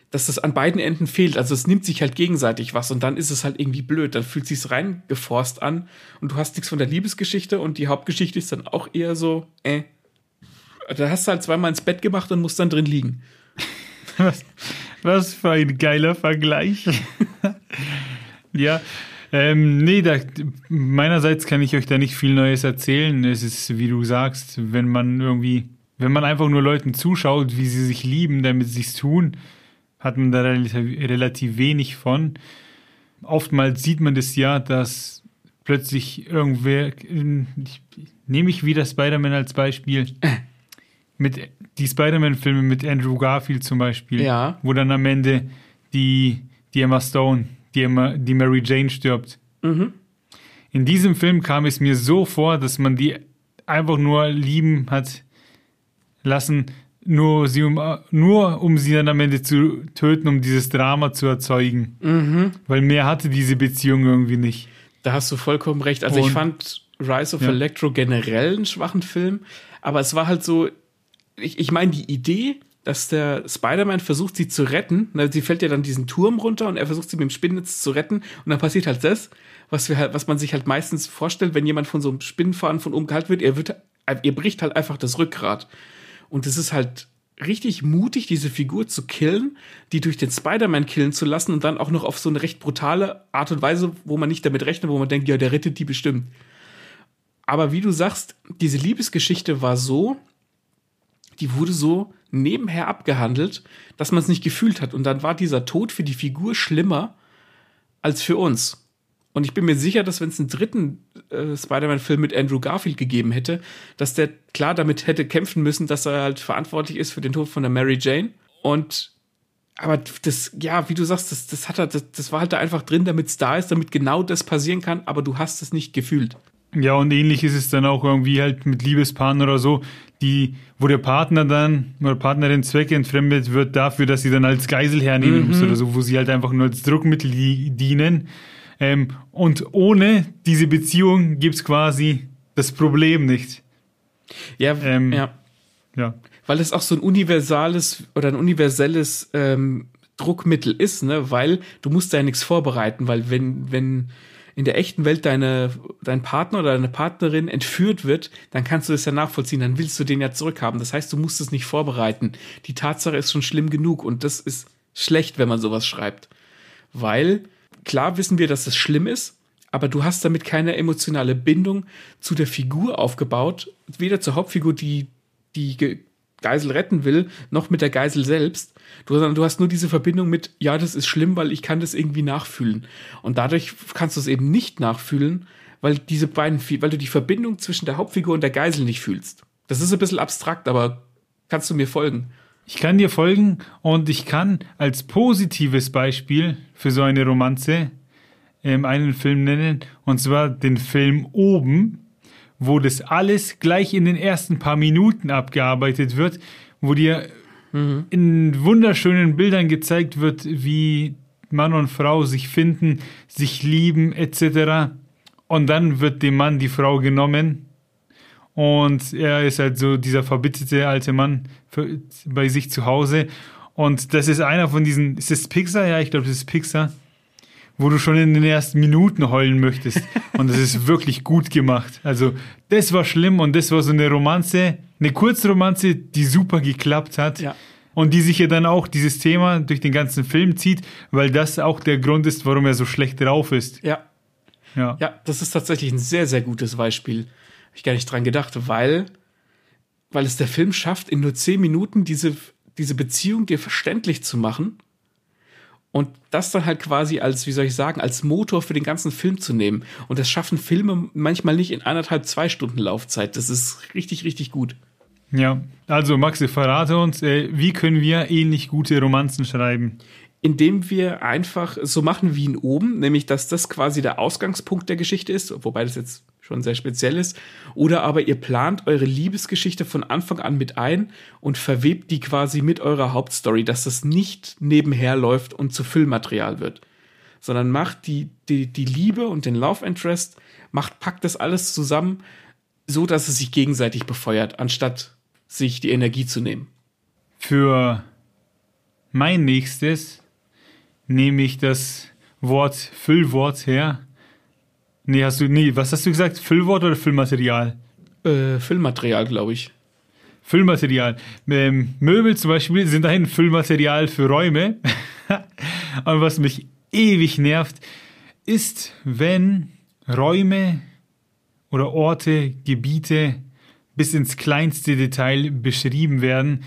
dass das an beiden Enden fehlt. Also es nimmt sich halt gegenseitig was und dann ist es halt irgendwie blöd. Dann fühlt sich's reingeforst an und du hast nichts von der Liebesgeschichte und die Hauptgeschichte ist dann auch eher so, äh. Da hast du halt zweimal ins Bett gemacht und musst dann drin liegen. Was, was für ein geiler Vergleich. ja, ähm, nee, da, meinerseits kann ich euch da nicht viel Neues erzählen. Es ist, wie du sagst, wenn man irgendwie, wenn man einfach nur Leuten zuschaut, wie sie sich lieben, damit sie es tun, hat man da relativ, relativ wenig von. Oftmals sieht man das ja, dass plötzlich irgendwer, ich, nehme ich wieder Spider-Man als Beispiel, mit die Spider-Man-Filme mit Andrew Garfield zum Beispiel, Ja. wo dann am Ende die, die Emma Stone, die, Emma, die Mary Jane stirbt. Mhm. In diesem Film kam es mir so vor, dass man die einfach nur lieben hat lassen, nur, sie um, nur um sie dann am Ende zu töten, um dieses Drama zu erzeugen. Mhm. Weil mehr hatte diese Beziehung irgendwie nicht. Da hast du vollkommen recht. Also ich Und- fand Rise of Ja. Electro generell einen schwachen Film, aber es war halt so, ich, ich meine, die Idee, dass der Spider-Man versucht, sie zu retten, na, sie fällt ja dann diesen Turm runter und er versucht, sie mit dem Spinnennetz zu retten und dann passiert halt das, was wir halt, was man sich halt meistens vorstellt, wenn jemand von so einem Spinnenfaden von oben gehalten wird, er wird, er bricht halt einfach das Rückgrat. Und es ist halt richtig mutig, diese Figur zu killen, die durch den Spider-Man killen zu lassen und dann auch noch auf so eine recht brutale Art und Weise, wo man nicht damit rechnet, wo man denkt, ja, der rettet die bestimmt. Aber wie du sagst, diese Liebesgeschichte war so, die wurde so nebenher abgehandelt, dass man es nicht gefühlt hat. Und dann war dieser Tod für die Figur schlimmer als für uns. Und ich bin mir sicher, dass wenn es einen dritten äh, Spider-Man-Film mit Andrew Garfield gegeben hätte, dass der klar damit hätte kämpfen müssen, dass er halt verantwortlich ist für den Tod von der Mary Jane. Und aber das, ja, wie du sagst, das, das hat er, das, das war halt da einfach drin, damit es da ist, damit genau das passieren kann, aber du hast es nicht gefühlt. Ja, und ähnlich ist es dann auch irgendwie halt mit Liebespaaren oder so, die, wo der Partner dann oder Partnerin zweckentfremdet wird dafür, dass sie dann als Geisel hernehmen muss oder so, wo sie halt einfach nur als Druckmittel die, dienen. Ähm, und ohne diese Beziehung gibt's quasi das Problem nicht. Ja, Ähm, ja. Ja. weil es auch so ein universales oder ein universelles ähm, Druckmittel ist, ne? Weil du musst da ja nichts vorbereiten, weil wenn, wenn in der echten Welt deine, dein Partner oder deine Partnerin entführt wird, dann kannst du das ja nachvollziehen, dann willst du den ja zurückhaben. Das heißt, du musst es nicht vorbereiten. Die Tatsache ist schon schlimm genug und das ist schlecht, wenn man sowas schreibt. Weil, klar wissen wir, dass das schlimm ist, aber du hast damit keine emotionale Bindung zu der Figur aufgebaut, weder zur Hauptfigur, die die Geisel retten will, noch mit der Geisel selbst. Du, sondern du hast nur diese Verbindung mit, ja, das ist schlimm, weil ich kann das irgendwie nachfühlen. Und dadurch kannst du es eben nicht nachfühlen, weil diese beiden, weil du die Verbindung zwischen der Hauptfigur und der Geisel nicht fühlst. Das ist ein bisschen abstrakt, aber kannst du mir folgen? Ich kann dir folgen und ich kann als positives Beispiel für so eine Romanze ähm, einen Film nennen, und zwar den Film Oben, wo das alles gleich in den ersten paar Minuten abgearbeitet wird, wo dir in wunderschönen Bildern gezeigt wird, wie Mann und Frau sich finden, sich lieben etc. Und dann wird dem Mann die Frau genommen und er ist halt so dieser verbitterte alte Mann für, bei sich zu Hause. Und das ist einer von diesen, ist das Pixar? Ja, ich glaube, das ist Pixar, wo du schon in den ersten Minuten heulen möchtest. Und das ist wirklich gut gemacht. Also, das war schlimm und das war so eine Romanze, eine Kurzromanze, die super geklappt hat. Ja. Und die sich ja dann auch dieses Thema durch den ganzen Film zieht, weil das auch der Grund ist, warum er so schlecht drauf ist. Ja. Ja. Ja, das ist tatsächlich ein sehr, sehr gutes Beispiel. Habe ich gar nicht dran gedacht, weil, weil es der Film schafft, in nur zehn Minuten diese, diese Beziehung dir verständlich zu machen und das dann halt quasi als, wie soll ich sagen, als Motor für den ganzen Film zu nehmen. Und das schaffen Filme manchmal nicht in anderthalb, zwei Stunden Laufzeit. Das ist richtig, richtig gut. Ja, also Maxi, verrate uns, äh, wie können wir ähnlich gute Romanzen schreiben? indem wir einfach so machen wie in oben, nämlich dass das quasi der Ausgangspunkt der Geschichte ist, wobei das jetzt schon sehr speziell ist, oder aber ihr plant eure Liebesgeschichte von Anfang an mit ein und verwebt die quasi mit eurer Hauptstory, dass das nicht nebenher läuft und zu Füllmaterial wird, sondern macht die, die, die Liebe und den Love Interest, macht, packt das alles zusammen, so dass es sich gegenseitig befeuert, anstatt sich die Energie zu nehmen. Für mein nächstes nehme ich das Wort Füllwort her. Nee, hast du, nee, was hast du gesagt? Füllwort oder Füllmaterial? Äh, Füllmaterial, glaube ich. Füllmaterial. Ähm, Möbel zum Beispiel sind ein Füllmaterial für Räume. Und was mich ewig nervt, ist, wenn Räume oder Orte, Gebiete bis ins kleinste Detail beschrieben werden,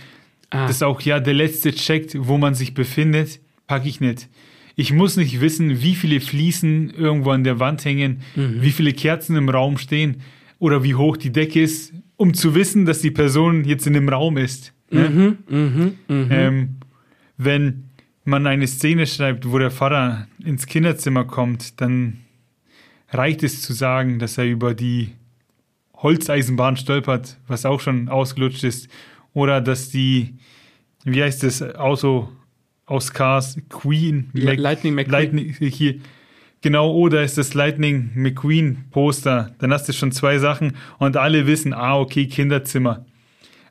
Ah. dass auch ja der letzte checkt, wo man sich befindet, packe ich nicht. Ich muss nicht wissen, wie viele Fliesen irgendwo an der Wand hängen, wie viele Kerzen im Raum stehen oder wie hoch die Decke ist, um zu wissen, dass die Person jetzt in dem Raum ist. Ne? Ähm, wenn man eine Szene schreibt, wo der Pfarrer ins Kinderzimmer kommt, dann reicht es zu sagen, dass er über die Holzeisenbahn stolpert, was auch schon ausgelutscht ist, oder dass die, wie heißt das Auto aus Cars, Queen, Le- Lightning McQueen. Lightning, hier, genau, oder ist das Lightning McQueen Poster, dann hast du schon zwei Sachen und alle wissen, ah, okay, Kinderzimmer.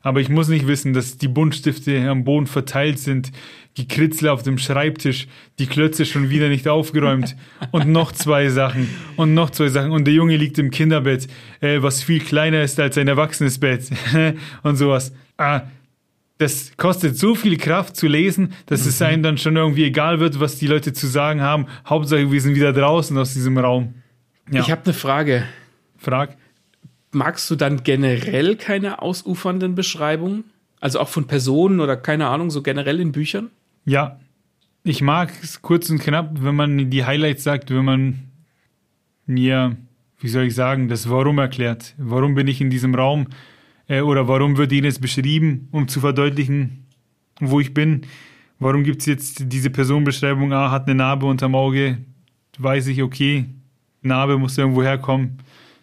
Aber ich muss nicht wissen, dass die Buntstifte am Boden verteilt sind, die Kritzle auf dem Schreibtisch, die Klötze schon wieder nicht aufgeräumt und noch zwei Sachen und noch zwei Sachen und der Junge liegt im Kinderbett, äh, was viel kleiner ist als ein erwachsenes Bett und sowas. Ah, das kostet so viel Kraft zu lesen, dass es einem dann schon irgendwie egal wird, was die Leute zu sagen haben. Hauptsache, wir sind wieder draußen aus diesem Raum. Ja. Ich habe eine Frage. Frag. Magst du dann generell keine ausufernden Beschreibungen? Also auch von Personen oder keine Ahnung, so generell in Büchern? Ja, ich mag es kurz und knapp, wenn man die Highlights sagt, wenn man mir, wie soll ich sagen, das Warum erklärt. Warum bin ich in diesem Raum? Äh, oder warum wird jetzt beschrieben, um zu verdeutlichen, wo ich bin? Warum gibt es jetzt diese Personenbeschreibung, ah, hat eine Narbe unterm Auge, weiß ich, okay, Narbe muss irgendwo herkommen.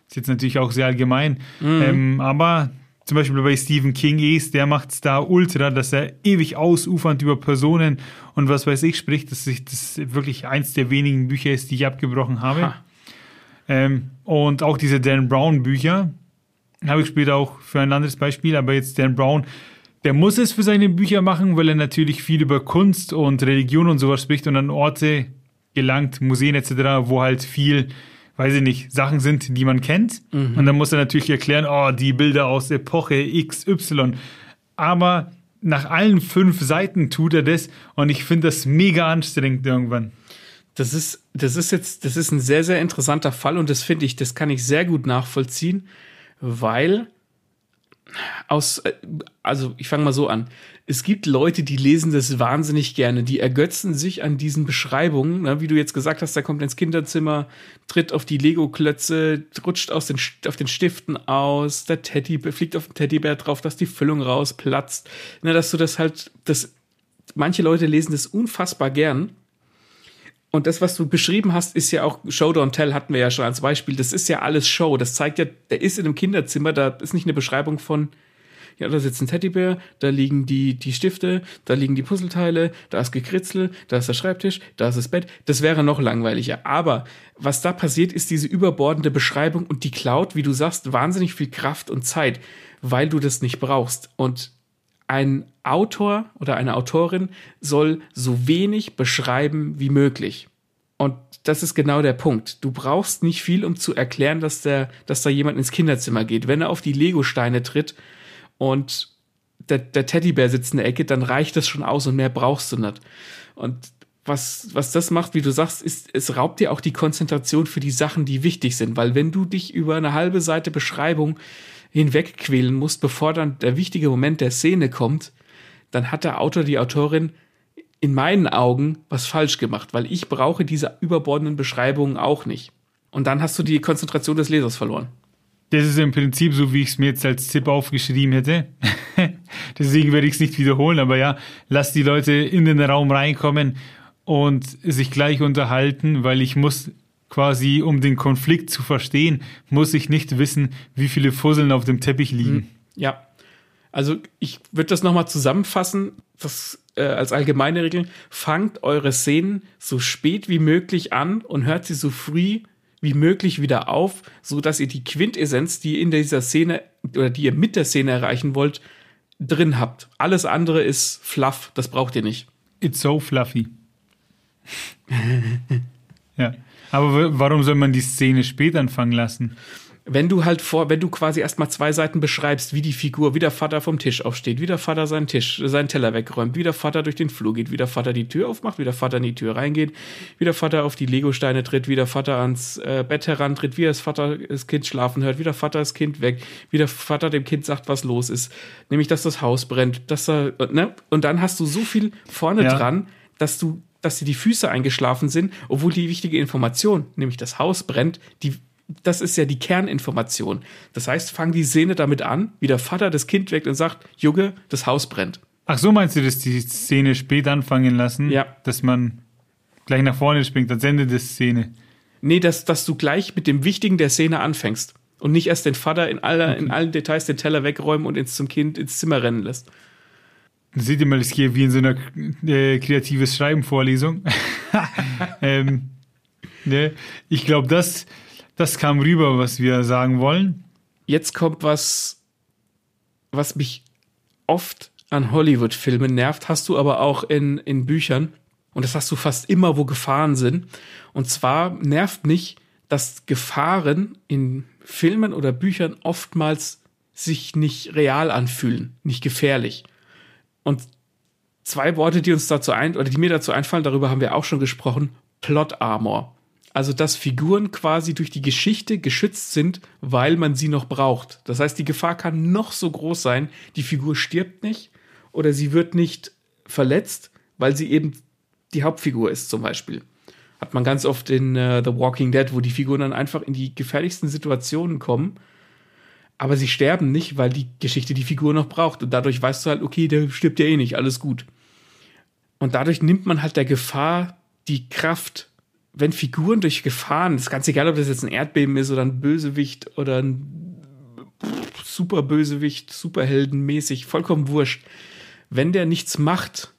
Ist jetzt natürlich auch sehr allgemein. Ähm, aber zum Beispiel bei Stephen King ist, der macht es da ultra, dass er ewig ausufernd über Personen und was weiß ich spricht, dass ich das wirklich eins der wenigen Bücher ist, die ich abgebrochen habe. Ha. Ähm, und auch diese Dan Brown Bücher habe ich später auch für ein anderes Beispiel, aber jetzt Dan Brown, der muss es für seine Bücher machen, weil er natürlich viel über Kunst und Religion und sowas spricht und an Orte gelangt, Museen etc., wo halt viel, weiß ich nicht, Sachen sind, die man kennt. Und dann muss er natürlich erklären, oh, die Bilder aus Epoche XY. Aber nach allen fünf Seiten tut er das und ich finde das mega anstrengend irgendwann. Das ist, das ist jetzt, das ist ein sehr, sehr interessanter Fall und das finde ich, das kann ich sehr gut nachvollziehen, weil aus, äh, also ich fange mal so an. Es gibt Leute, die lesen das wahnsinnig gerne, die ergötzen sich an diesen Beschreibungen, ne, wie du jetzt gesagt hast, der kommt ins Kinderzimmer, tritt auf die Lego-Klötze, rutscht aus den, auf den Stiften aus, der Teddy fliegt auf den Teddybär drauf, dass die Füllung rausplatzt, ne, dass du das halt, das, manche Leute lesen das unfassbar gern. Und das, was du beschrieben hast, ist ja auch Show Don't Tell, hatten wir ja schon als Beispiel. Das ist ja alles Show. Das zeigt ja, der ist in einem Kinderzimmer, da ist nicht eine Beschreibung von, ja, da sitzt ein Teddybär, da liegen die, die Stifte, da liegen die Puzzleteile, da ist Gekritzel, da ist der Schreibtisch, da ist das Bett. Das wäre noch langweiliger. Aber was da passiert, ist diese überbordende Beschreibung und die klaut, wie du sagst, wahnsinnig viel Kraft und Zeit, weil du das nicht brauchst. Und ein Autor oder eine Autorin soll so wenig beschreiben wie möglich. Und das ist genau der Punkt. Du brauchst nicht viel, um zu erklären, dass, der, dass da jemand ins Kinderzimmer geht. Wenn er auf die Lego-Steine tritt und der, der Teddybär sitzt in der Ecke, dann reicht das schon aus und mehr brauchst du nicht. Und was, was das macht, wie du sagst, ist, es raubt dir auch die Konzentration für die Sachen, die wichtig sind. Weil wenn du dich über eine halbe Seite Beschreibung hinwegquälen musst, bevor dann der wichtige Moment der Szene kommt, dann hat der Autor, die Autorin in meinen Augen was falsch gemacht, weil ich brauche diese überbordenden Beschreibungen auch nicht. Und dann hast du die Konzentration des Lesers verloren. Das ist im Prinzip so, wie ich es mir jetzt als Tipp aufgeschrieben hätte. Deswegen werde ich es nicht wiederholen, aber ja, lass die Leute in den Raum reinkommen und sich gleich unterhalten, weil ich muss quasi, um den Konflikt zu verstehen, muss ich nicht wissen, wie viele Fusseln auf dem Teppich liegen. Hm, ja. Also ich würde das nochmal zusammenfassen, das, äh, als allgemeine Regel. Fangt eure Szenen so spät wie möglich an und hört sie so früh wie möglich wieder auf, so dass ihr die Quintessenz, die ihr in dieser Szene oder die ihr mit der Szene erreichen wollt, drin habt. Alles andere ist Fluff, das braucht ihr nicht. It's so fluffy. ja. Aber warum soll man die Szene spät anfangen lassen? wenn du halt vor, wenn du quasi erstmal zwei Seiten beschreibst, wie die Figur, wie der Vater vom Tisch aufsteht, wie der Vater seinen Tisch, seinen Teller wegräumt, wie der Vater durch den Flur geht, wie der Vater die Tür aufmacht, wie der Vater in die Tür reingeht, wie der Vater auf die Legosteine tritt, wie der Vater ans äh, Bett herantritt, wie das Vater das Kind schlafen hört, wie der Vater das Kind weg, wie der Vater dem Kind sagt, was los ist, nämlich dass das Haus brennt, dass er, ne? Und dann hast du so viel vorne ja. dran, dass du dass dir die Füße eingeschlafen sind, obwohl die wichtige Information, nämlich das Haus brennt, die das ist ja die Kerninformation. Das heißt, fang die Szene damit an, wie der Vater das Kind weckt und sagt, Junge, das Haus brennt. Ach so meinst du, dass die Szene spät anfangen lassen? Ja. Dass man gleich nach vorne springt, als Ende der Szene? Nee, dass, dass du gleich mit dem Wichtigen der Szene anfängst und nicht erst den Vater in, aller, okay. in allen Details den Teller wegräumen und ins zum Kind ins Zimmer rennen lässt. Seht ihr mal, das geht wie in so einer äh, kreatives Schreiben Vorlesung. ähm, ne? Ich glaube, das das kam rüber, was wir sagen wollen. Jetzt kommt was, was mich oft an Hollywood-Filmen nervt, hast du aber auch in, in Büchern. Und das hast du fast immer, wo Gefahren sind. Und zwar nervt mich, dass Gefahren in Filmen oder Büchern oftmals sich nicht real anfühlen, nicht gefährlich. Und zwei Worte, die uns dazu ein, oder die mir dazu einfallen, darüber haben wir auch schon gesprochen, Plot Armor. Also, dass Figuren quasi durch die Geschichte geschützt sind, weil man sie noch braucht. Das heißt, die Gefahr kann noch so groß sein, die Figur stirbt nicht oder sie wird nicht verletzt, weil sie eben die Hauptfigur ist, zum Beispiel. Hat man ganz oft in uh, The Walking Dead, wo die Figuren dann einfach in die gefährlichsten Situationen kommen, aber sie sterben nicht, weil die Geschichte die Figur noch braucht. Und dadurch weißt du halt, okay, der stirbt ja eh nicht, alles gut. Und dadurch nimmt man halt der Gefahr die Kraft wenn Figuren durch Gefahren, ist ganz egal, ob das jetzt ein Erdbeben ist oder ein Bösewicht oder ein super Bösewicht, Superheldenmäßig, vollkommen wurscht. Wenn der nichts macht,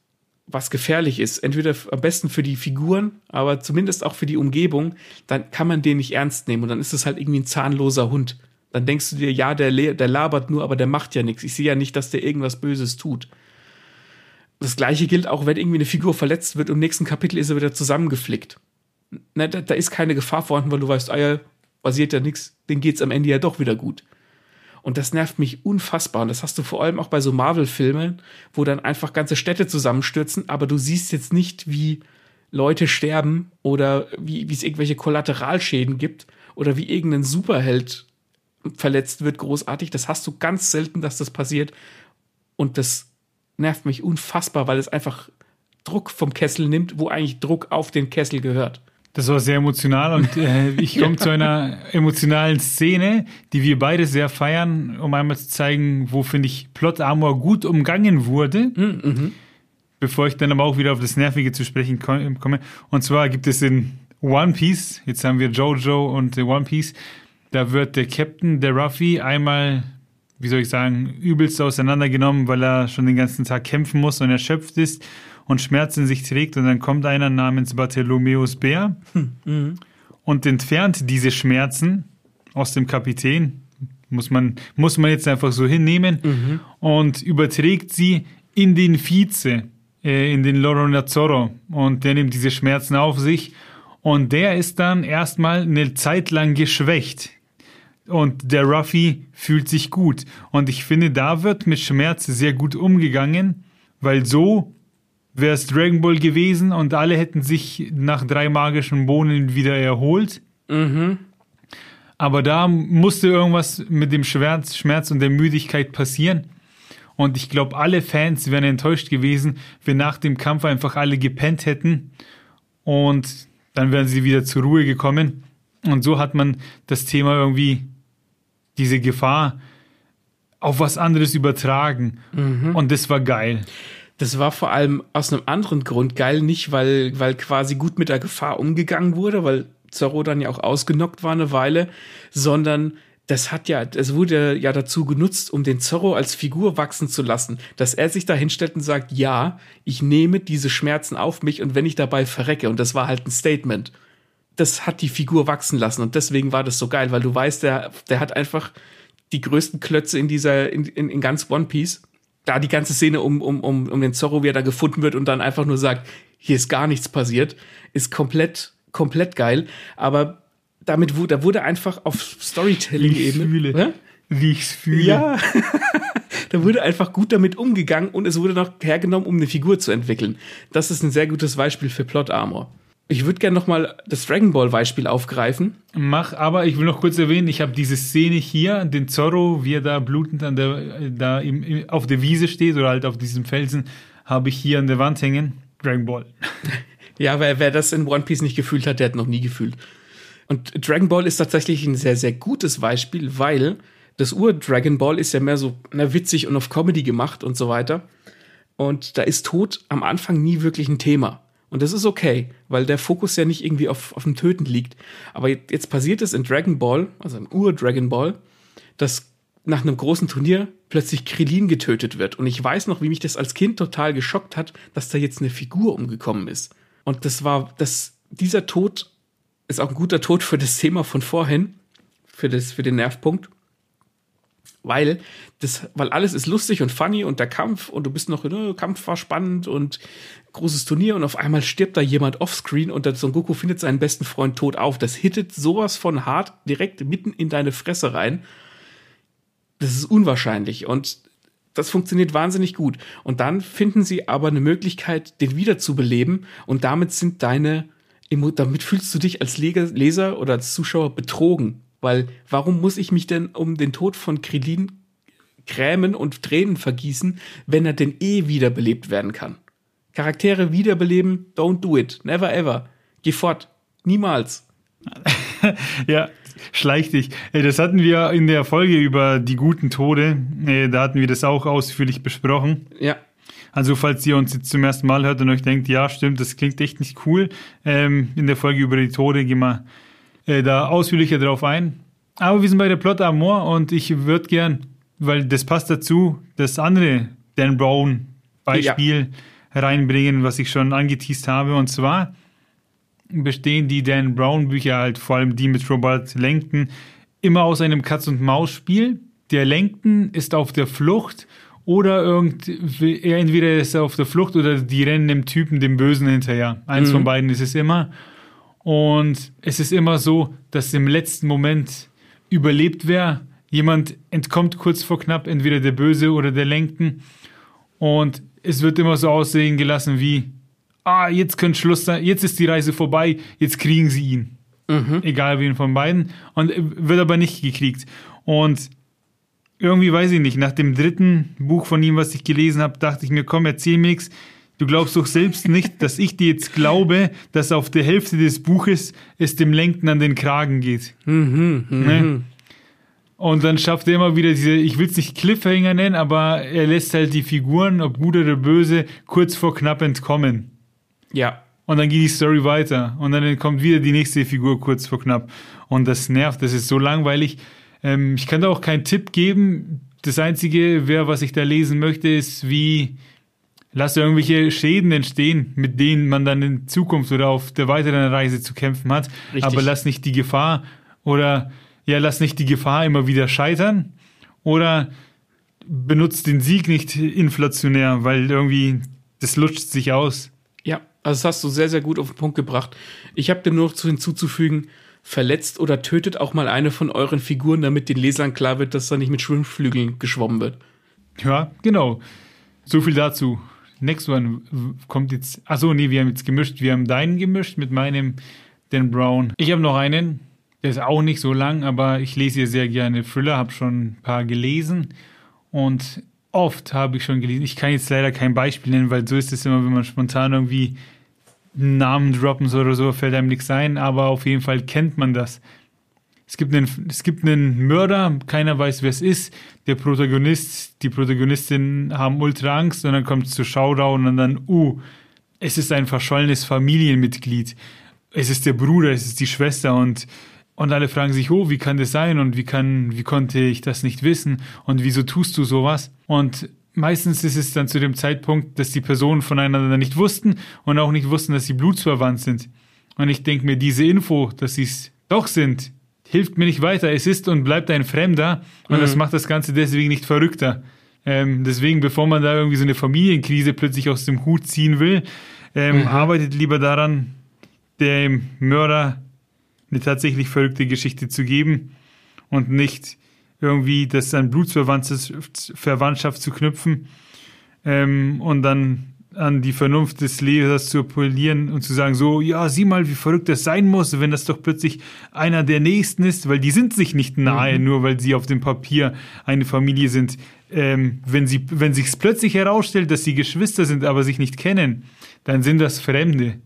was gefährlich ist, entweder am besten für die Figuren, aber zumindest auch für die Umgebung, dann kann man den nicht ernst nehmen und dann ist es halt irgendwie ein zahnloser Hund. Dann denkst du dir, ja, der, der labert nur, aber der macht ja nichts. Ich sehe ja nicht, dass der irgendwas Böses tut. Das gleiche gilt auch, wenn irgendwie eine Figur verletzt wird und im nächsten Kapitel ist er wieder zusammengeflickt ne, da, da, ist keine Gefahr vorhanden, weil du weißt, ah ja, passiert ja nichts, denen geht's am Ende ja doch wieder gut. Und das nervt mich unfassbar. Und das hast du vor allem auch bei so Marvel-Filmen, wo dann einfach ganze Städte zusammenstürzen, aber du siehst jetzt nicht, wie Leute sterben oder wie es irgendwelche Kollateralschäden gibt oder wie irgendein Superheld verletzt wird, großartig. Das hast du ganz selten, dass das passiert. Und das nervt mich unfassbar, weil es einfach Druck vom Kessel nimmt, wo eigentlich Druck auf den Kessel gehört. Das war sehr emotional und äh, ich komme zu einer emotionalen Szene, die wir beide sehr feiern, um einmal zu zeigen, wo, finde ich, Plot Armor gut umgangen wurde. Mhm, mhm. Bevor ich dann aber auch wieder auf das Nervige zu sprechen komme. Und zwar gibt es in One Piece, jetzt haben wir Jojo und One Piece, da wird der Captain, der Ruffy, einmal wie soll ich sagen, übelst auseinandergenommen, weil er schon den ganzen Tag kämpfen muss und erschöpft ist und Schmerzen sich trägt. Und dann kommt einer namens Bartholomäus Bär Mhm. und entfernt diese Schmerzen aus dem Kapitän. Muss man, muss man jetzt einfach so hinnehmen und überträgt sie in den Vize, äh, in den Loro Nazzoro. Und der nimmt diese Schmerzen auf sich. Und der ist dann erstmal eine Zeit lang geschwächt. Und der Ruffy fühlt sich gut. Und ich finde, da wird mit Schmerz sehr gut umgegangen, weil so wäre es Dragon Ball gewesen und alle hätten sich nach drei magischen Bohnen wieder erholt. Mhm. Aber da musste irgendwas mit dem Schmerz, Schmerz und der Müdigkeit passieren. Und ich glaube, alle Fans wären enttäuscht gewesen, wenn nach dem Kampf einfach alle gepennt hätten und dann wären sie wieder zur Ruhe gekommen. Und so hat man das Thema irgendwie, diese Gefahr, auf was anderes übertragen. Und das war geil. Das war vor allem aus einem anderen Grund geil, nicht weil, weil quasi gut mit der Gefahr umgegangen wurde, weil Zorro dann ja auch ausgenockt war eine Weile, sondern das hat ja, es wurde ja dazu genutzt, um den Zorro als Figur wachsen zu lassen, dass er sich da hinstellt und sagt, ja, ich nehme diese Schmerzen auf mich und wenn ich dabei verrecke, und das war halt ein Statement, das hat die Figur wachsen lassen und deswegen war das so geil, weil du weißt, der, der hat einfach die größten Klötze in dieser, in, in, in ganz One Piece. Da die ganze Szene um, um, um, um den Zorro, wie er da gefunden wird und dann einfach nur sagt, hier ist gar nichts passiert, ist komplett, komplett geil. Aber damit wurde, da wurde einfach auf Wie Storytelling-Ebene. fühle. Hä? Wie ich's fühle. Ja. da wurde einfach gut damit umgegangen und es wurde noch hergenommen, um eine Figur zu entwickeln. Das ist ein sehr gutes Beispiel für Plot Armor. Ich würde gerne noch mal das Dragon Ball Beispiel aufgreifen. Mach, aber ich will noch kurz erwähnen, ich habe diese Szene hier, den Zorro, wie er da blutend an der, da im, im, auf der Wiese steht oder halt auf diesem Felsen, habe ich hier an der Wand hängen. Dragon Ball. Ja, wer, wer das in One Piece nicht gefühlt hat, der hat noch nie gefühlt. Und Dragon Ball ist tatsächlich ein sehr, sehr gutes Beispiel, weil das Ur-Dragon Ball ist ja mehr so na, witzig und auf Comedy gemacht und so weiter. Und da ist Tod am Anfang nie wirklich ein Thema. Und das ist okay, weil der Fokus ja nicht irgendwie auf, auf dem Töten liegt. Aber jetzt passiert es in Dragon Ball, also im Ur-Dragon Ball, dass nach einem großen Turnier plötzlich Krillin getötet wird. Und ich weiß noch, wie mich das als Kind total geschockt hat, dass da jetzt eine Figur umgekommen ist. Und das war, das, dieser Tod ist auch ein guter Tod für das Thema von vorhin, für, das, für den Nervpunkt. Weil, das, weil alles ist lustig und funny und der Kampf und du bist noch, ne, Kampf war spannend und großes Turnier und auf einmal stirbt da jemand offscreen und der Son Goku findet seinen besten Freund tot auf. Das hittet sowas von hart direkt mitten in deine Fresse rein. Das ist unwahrscheinlich und das funktioniert wahnsinnig gut. Und dann finden sie aber eine Möglichkeit, den wiederzubeleben und damit sind deine, damit fühlst du dich als Leser oder als Zuschauer betrogen. Weil warum muss ich mich denn um den Tod von Krillin grämen und Tränen vergießen, wenn er denn eh wiederbelebt werden kann? Charaktere wiederbeleben, don't do it. Never ever. Geh fort. Niemals. Ja, schleich dich. Das hatten wir in der Folge über die guten Tode. Da hatten wir das auch ausführlich besprochen. Ja. Also falls ihr uns jetzt zum ersten Mal hört und euch denkt, ja stimmt, das klingt echt nicht cool, ähm, in der Folge über die Tode gehen wir äh, da ausführlicher drauf ein. Aber wir sind bei der Plot Amor und ich würde gern, weil das passt dazu, das andere Dan Brown Beispiel reinbringen, was ich schon angeteased habe. Und zwar bestehen die Dan Brown Bücher halt, vor allem die mit Robert Langton, immer aus einem Katz-und-Maus-Spiel. Der Langton ist auf der Flucht oder irgend, er entweder ist er auf der Flucht oder die rennen dem Typen, dem Bösen hinterher. Eins Mhm. von beiden ist es immer. Und es ist immer so, dass im letzten Moment überlebt wer. Jemand entkommt kurz vor knapp, entweder der Böse oder der Langton. Und es wird immer so aussehen gelassen wie, ah, jetzt könnte Schluss sein, jetzt ist die Reise vorbei, jetzt kriegen sie ihn. Egal wen von beiden. Und wird aber nicht gekriegt. Und irgendwie weiß ich nicht, nach dem dritten Buch von ihm, was ich gelesen habe, dachte ich mir, komm, erzähl mir nichts. Du glaubst doch selbst nicht, dass ich dir jetzt glaube, dass auf der Hälfte des Buches es dem Lenken an den Kragen geht. Mhm, mhm. Ne? Und dann schafft er immer wieder diese, ich will es nicht Cliffhanger nennen, aber er lässt halt die Figuren, ob gut oder böse, kurz vor knapp entkommen. Ja. Und dann geht die Story weiter. Und dann kommt wieder die nächste Figur kurz vor knapp. Und das nervt, das ist so langweilig. Ähm, ich kann da auch keinen Tipp geben. das Einzige, wer, was ich da lesen möchte, ist, wie lass irgendwelche Schäden entstehen, mit denen man dann in Zukunft oder auf der weiteren Reise zu kämpfen hat. Richtig. Aber lass nicht die Gefahr oder ja, lass nicht die Gefahr immer wieder scheitern oder benutzt den Sieg nicht inflationär, weil irgendwie das lutscht sich aus. Ja, also das hast du sehr, sehr gut auf den Punkt gebracht. Ich habe dir nur noch zu hinzuzufügen, verletzt oder tötet auch mal eine von euren Figuren, damit den Lesern klar wird, dass da nicht mit Schwimmflügeln geschwommen wird. Ja, genau. So viel dazu. Next one kommt jetzt. Achso, nee, wir haben jetzt gemischt. Wir haben deinen gemischt mit meinem Dan Brown. Ich habe noch einen. Der ist auch nicht so lang, aber ich lese hier sehr gerne Thriller, habe schon ein paar gelesen. Und oft habe ich schon gelesen. Ich kann jetzt leider kein Beispiel nennen, weil so ist es immer, wenn man spontan irgendwie einen Namen droppen soll oder so, fällt einem nichts ein, aber auf jeden Fall kennt man das. Es gibt einen, es gibt einen Mörder, keiner weiß, wer es ist. Der Protagonist, die Protagonistin haben ultra Angst und dann kommt es zu Showdown und dann, uh, es ist ein verschollenes Familienmitglied. Es ist der Bruder, es ist die Schwester und und alle fragen sich, oh, wie kann das sein und wie kann, wie konnte ich das nicht wissen und wieso tust du sowas? Und meistens ist es dann zu dem Zeitpunkt, dass die Personen voneinander nicht wussten und auch nicht wussten, dass sie blutsverwandt sind. Und ich denke mir, diese Info, dass sie es doch sind, hilft mir nicht weiter. Es ist und bleibt ein Fremder und Mhm. das macht das Ganze deswegen nicht verrückter. Ähm, deswegen, bevor man da irgendwie so eine Familienkrise plötzlich aus dem Hut ziehen will, ähm, Mhm. arbeitet lieber daran, dem Mörder eine tatsächlich verrückte Geschichte zu geben und nicht irgendwie das an Blutsverwandtschaft zu knüpfen ähm, und dann an die Vernunft des Lesers zu appellieren und zu sagen, so, ja, sieh mal, wie verrückt das sein muss, wenn das doch plötzlich einer der Nächsten ist, weil die sind sich nicht nahe, nur weil sie auf dem Papier eine Familie sind. Ähm, wenn sie, wenn sich's plötzlich herausstellt, dass sie Geschwister sind, aber sich nicht kennen, dann sind das Fremde.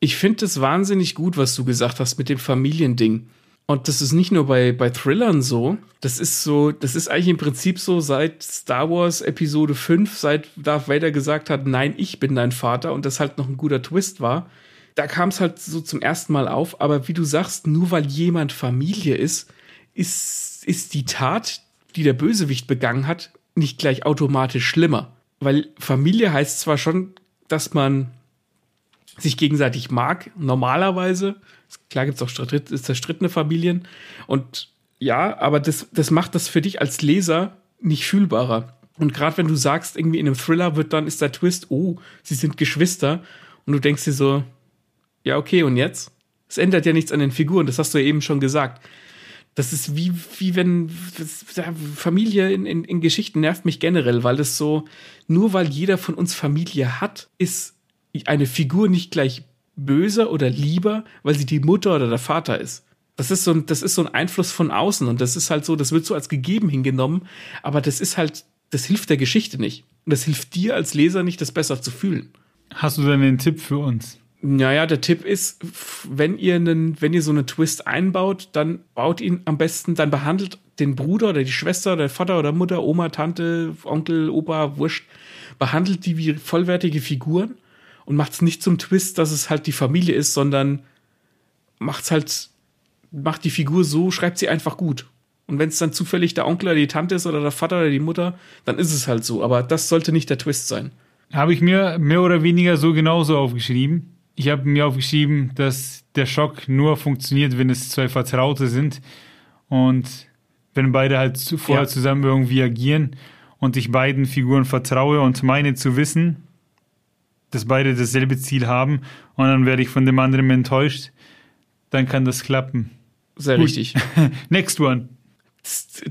Ich finde es wahnsinnig gut, was du gesagt hast mit dem Familiending. Und das ist nicht nur bei, bei Thrillern so. Das ist so, das ist eigentlich im Prinzip so seit Star Wars Episode 5, seit Darth Vader gesagt hat, nein, ich bin dein Vater und das halt noch ein guter Twist war. Da kam es halt so zum ersten Mal auf. Aber wie du sagst, nur weil jemand Familie ist, ist, ist die Tat, die der Bösewicht begangen hat, nicht gleich automatisch schlimmer. Weil Familie heißt zwar schon, dass man sich gegenseitig mag, normalerweise. Klar gibt es auch zerstritt- zerstrittene Familien. Und ja, aber das, das macht das für dich als Leser nicht fühlbarer. Und gerade wenn du sagst, irgendwie in einem Thriller wird dann, ist der Twist, oh, sie sind Geschwister. Und du denkst dir so, ja, okay, und jetzt? Es ändert ja nichts an den Figuren, das hast du ja eben schon gesagt. Das ist wie, wie wenn Familie in, in, in Geschichten nervt mich generell, weil das so, nur weil jeder von uns Familie hat, ist eine Figur nicht gleich böser oder lieber, weil sie die Mutter oder der Vater ist. Das ist so ein, das ist so ein Einfluss von außen und das ist halt so, das wird so als gegeben hingenommen, aber das ist halt, das hilft der Geschichte nicht. Und das hilft dir als Leser nicht, das besser zu fühlen. Hast du denn einen Tipp für uns? Naja, der Tipp ist, wenn ihr einen, wenn ihr so einen Twist einbaut, dann baut ihn am besten, dann behandelt den Bruder oder die Schwester oder Vater oder Mutter, Oma, Tante, Onkel, Opa, Wurscht, behandelt die wie vollwertige Figuren und macht es nicht zum Twist, dass es halt die Familie ist, sondern macht's halt, macht die Figur so, schreibt sie einfach gut. Und wenn es dann zufällig der Onkel oder die Tante ist oder der Vater oder die Mutter, dann ist es halt so. Aber das sollte nicht der Twist sein. Habe ich mir mehr oder weniger so genauso aufgeschrieben. Ich habe mir aufgeschrieben, dass der Schock nur funktioniert, wenn es zwei Vertraute sind und wenn beide halt vorher Ja. zusammen irgendwie agieren und ich beiden Figuren vertraue und meine zu wissen, dass beide dasselbe Ziel haben und dann werde ich von dem anderen enttäuscht, dann kann das klappen. Sehr Gut. richtig. Next one.